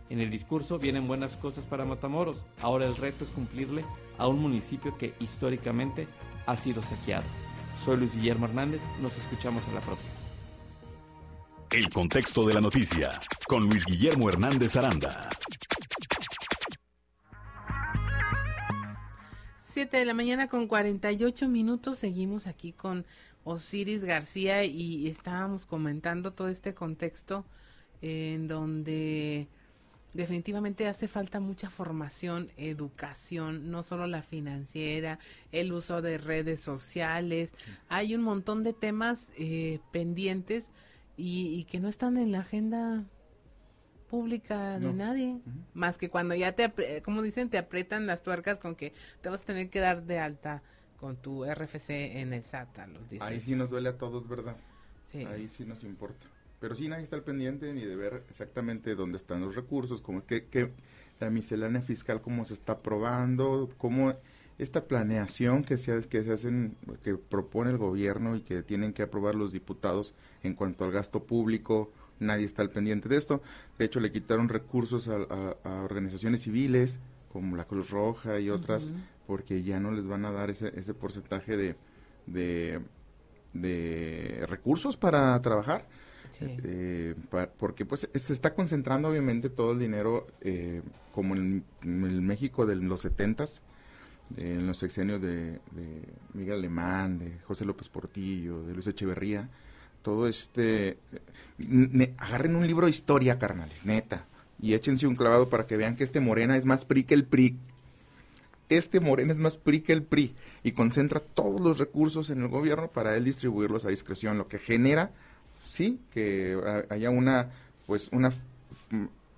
En el discurso vienen buenas cosas para Matamoros, ahora el reto es cumplirle a un municipio que históricamente ha sido saqueado. Soy Luis Guillermo Hernández, nos escuchamos en la próxima. El contexto de la noticia con Luis Guillermo Hernández Aranda. 7 de la mañana con 48 minutos. Seguimos aquí con Osiris García y estábamos comentando todo este contexto en donde definitivamente hace falta mucha formación, educación, no solo la financiera, el uso de redes sociales. Hay un montón de temas eh, pendientes y, que no están en la agenda pública de nadie, más que cuando ya te, como dicen, te aprietan las tuercas con que te vas a tener que dar de alta con tu RFC en el SAT a los 18. Ahí sí nos duele a todos, ¿verdad? Sí. Ahí sí nos importa. Pero sí nadie está al pendiente ni de ver exactamente dónde están los recursos, como que, que la miscelánea fiscal, cómo se está aprobando, cómo esta planeación que se, que se hacen, que propone el gobierno y que tienen que aprobar los diputados en cuanto al gasto público, nadie está al pendiente de esto. De hecho, le quitaron recursos a, organizaciones civiles como la Cruz Roja y otras, porque ya no les van a dar ese, ese porcentaje de, de, recursos para trabajar. Eh, porque pues se está concentrando obviamente todo el dinero eh, como en, el México de los setentas en los sexenios de, Miguel Alemán, de José López Portillo, de Luis Echeverría, todo este... agarren un libro de historia, carnales, neta, y échense un clavado para que vean que este Morena es más PRI que el PRI. Este Morena es más PRI que el PRI y concentra todos los recursos en el gobierno para él distribuirlos a discreción, lo que genera, sí, que haya una, pues, una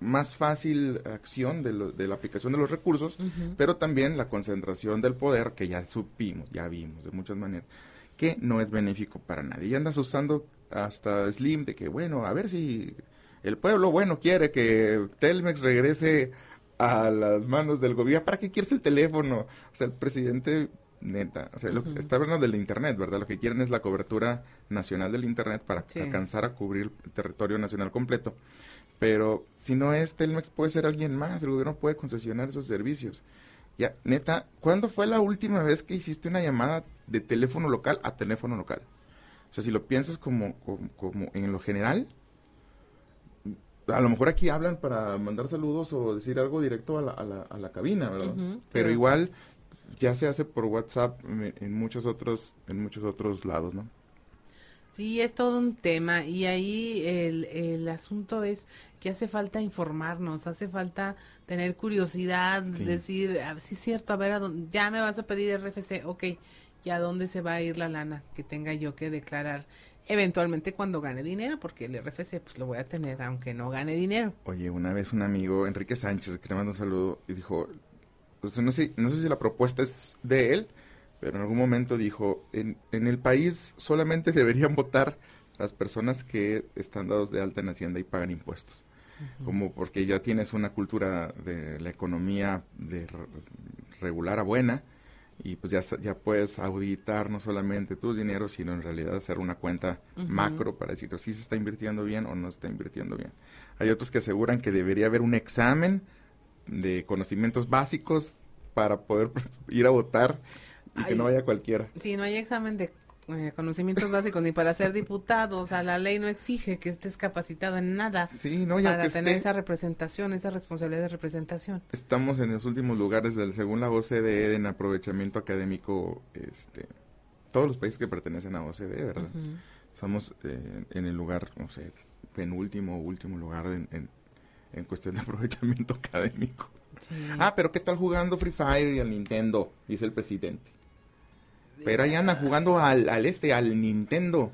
más fácil acción de, de, la aplicación de los recursos, pero también la concentración del poder, que ya supimos, ya vimos de muchas maneras, que no es benéfico para nadie. Y andas usando hasta Slim de que, bueno, a ver si el pueblo bueno quiere que Telmex regrese a las manos del gobierno. ¿Para qué quieres el teléfono? O sea, el presidente, neta, o sea, está hablando del Internet, ¿verdad? Lo que quieren es la cobertura nacional del Internet para alcanzar a cubrir el territorio nacional completo. Pero si no es Telmex, puede ser alguien más. El gobierno puede concesionar esos servicios. Ya, neta, ¿cuándo fue la última vez que hiciste una llamada de teléfono local a teléfono local? O sea, si lo piensas como, como, en lo general, a lo mejor aquí hablan para mandar saludos o decir algo directo a la, a la, a la cabina, ¿verdad? pero, igual ya se hace por WhatsApp en muchos otros, en muchos otros lados, ¿no? Sí, es todo un tema y ahí el, el asunto es que hace falta informarnos, hace falta tener curiosidad, decir, ah, sí es cierto, a ver, a dónde, ya me vas a pedir RFC, ok, ¿y a dónde se va a ir la lana que tenga yo que declarar? Eventualmente cuando gane dinero, porque el RFC pues lo voy a tener aunque no gane dinero. Oye, una vez un amigo, Enrique Sánchez, que le mando un saludo, y dijo, pues, no, sé, no sé si la propuesta es de él, pero en algún momento dijo, en, en el país solamente deberían votar las personas que están dados de alta en Hacienda y pagan impuestos. Como porque ya tienes una cultura de la economía de regular a buena y pues ya, ya puedes auditar no solamente tus dineros, sino en realidad hacer una cuenta macro para decir si se está invirtiendo bien o no está invirtiendo bien. Hay otros que aseguran que debería haber un examen de conocimientos básicos para poder ir a votar y que no vaya cualquiera. Sí, no hay examen de eh, conocimientos básicos ni para ser diputado, o sea, la ley no exige que estés capacitado en nada sí, no, ya para tener esa representación, esa responsabilidad de representación. Estamos en los últimos lugares, del, según la OCDE, en aprovechamiento académico, este, todos los países que pertenecen a OCDE, ¿verdad? Estamos eh, en el lugar, no sé, penúltimo o último lugar en, en, cuestión de aprovechamiento académico. Ah, pero ¿qué tal jugando Free Fire y al Nintendo? Dice el presidente. Pero ahí anda jugando al, al este, al Nintendo.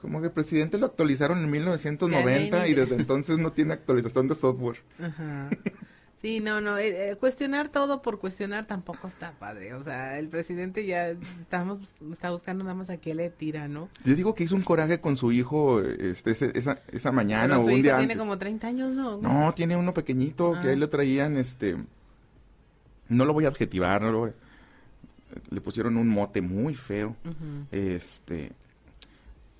Como que el presidente lo actualizaron en 1990 y desde entonces no tiene actualización de software. Sí, no, no, eh, eh, cuestionar todo por cuestionar tampoco está padre. O sea, el presidente ya estamos, está buscando nada más a qué le tira, ¿no? Yo digo que hizo un coraje con su hijo este, esa, esa mañana o un día tiene como 30 años, ¿no? No, tiene uno pequeñito que ahí ah. le traían, este, no lo voy a adjetivar, no lo voy, le pusieron un mote muy feo, este,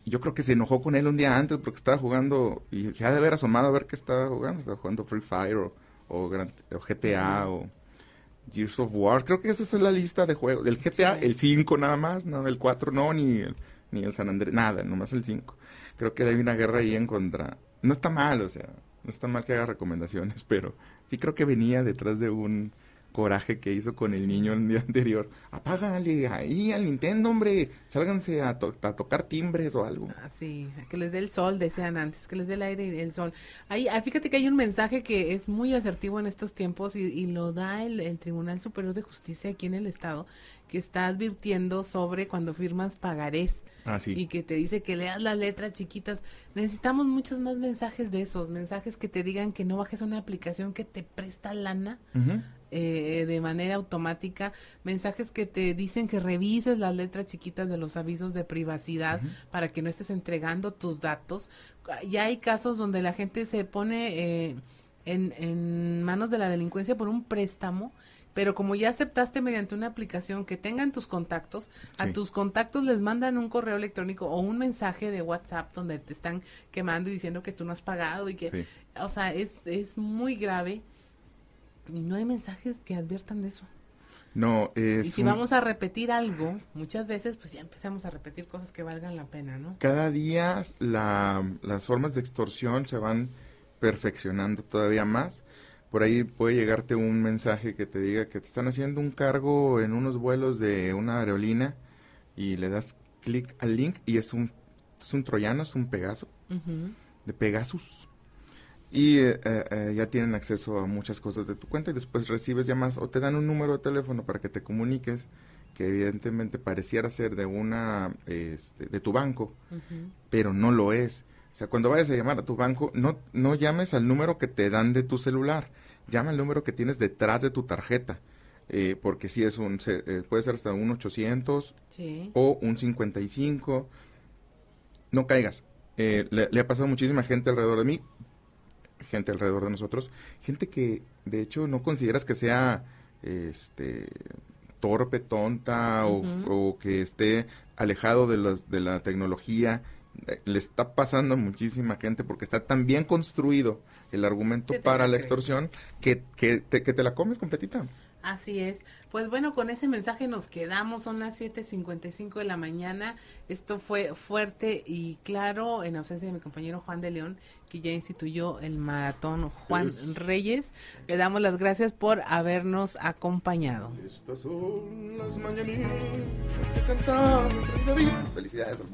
yo creo que se enojó con él un día antes porque estaba jugando y se ha de haber asomado a ver qué estaba jugando, estaba jugando Free Fire o o, GTA o Gears of War. Creo que esa es la lista de juegos. El GTA, el 5 nada más, no el 4 no, ni el, ni el San Andrés, nada, nomás el 5. Creo que hay una guerra ahí en contra. No está mal, o sea, no está mal que haga recomendaciones, pero sí creo que venía detrás de un coraje que hizo con el niño el día anterior. Apágale ahí al Nintendo, hombre. Sálganse a, tocar timbres o algo. Ah, sí, que les dé el sol, decían antes, que les dé el aire y el sol. Ahí, ah, fíjate que hay un mensaje que es muy asertivo en estos tiempos y, lo da el, el, Tribunal Superior de Justicia aquí en el Estado, que está advirtiendo sobre cuando firmas pagarés. Ah, y que te dice que leas las letras chiquitas. Necesitamos muchos más mensajes de esos, mensajes que te digan que no bajes una aplicación que te presta lana. Eh, de manera automática, mensajes que te dicen que revises las letras chiquitas de los avisos de privacidad para que no estés entregando tus datos. Ya hay casos donde la gente se pone eh, en, en manos de la delincuencia por un préstamo pero como ya aceptaste mediante una aplicación que tengan tus contactos, a tus contactos les mandan un correo electrónico o un mensaje de WhatsApp donde te están quemando y diciendo que tú no has pagado y que, o sea, es, es muy grave y no hay mensajes que adviertan de eso. No, es... Y si vamos a repetir algo, muchas veces pues ya empezamos a repetir cosas que valgan la pena, ¿no? Cada día la, las formas de extorsión se van perfeccionando todavía más. Por ahí puede llegarte un mensaje que te diga que te están haciendo un cargo en unos vuelos de una aerolínea y le das clic al link y es un, es un troyano, es un Pegaso, de Pegasus y eh, eh, ya tienen acceso a muchas cosas de tu cuenta y después recibes llamadas o te dan un número de teléfono para que te comuniques que evidentemente pareciera ser de una este, de tu banco pero no lo es. O sea cuando vayas a llamar a tu banco no no llames al número que te dan de tu celular llama al número que tienes detrás de tu tarjeta eh, porque si es un puede ser hasta un 800 o un 55 no caigas. Le, le, ha pasado a muchísima gente alrededor de mí gente alrededor de nosotros, gente que de hecho no consideras que sea este torpe, tonta o, que esté alejado de, los, de la tecnología. Eh, le está pasando a muchísima gente porque está tan bien construido el argumento para la extorsión que, que, te, que te la comes completita. Así es. Pues bueno, con ese mensaje nos quedamos. Son las 7:55 de la mañana. Esto fue fuerte y claro, en ausencia de mi compañero Juan de León, que ya instituyó el maratón Juan Reyes. Le damos las gracias por habernos acompañado. Estas son las mañanitas que cantaba David. Felicidades al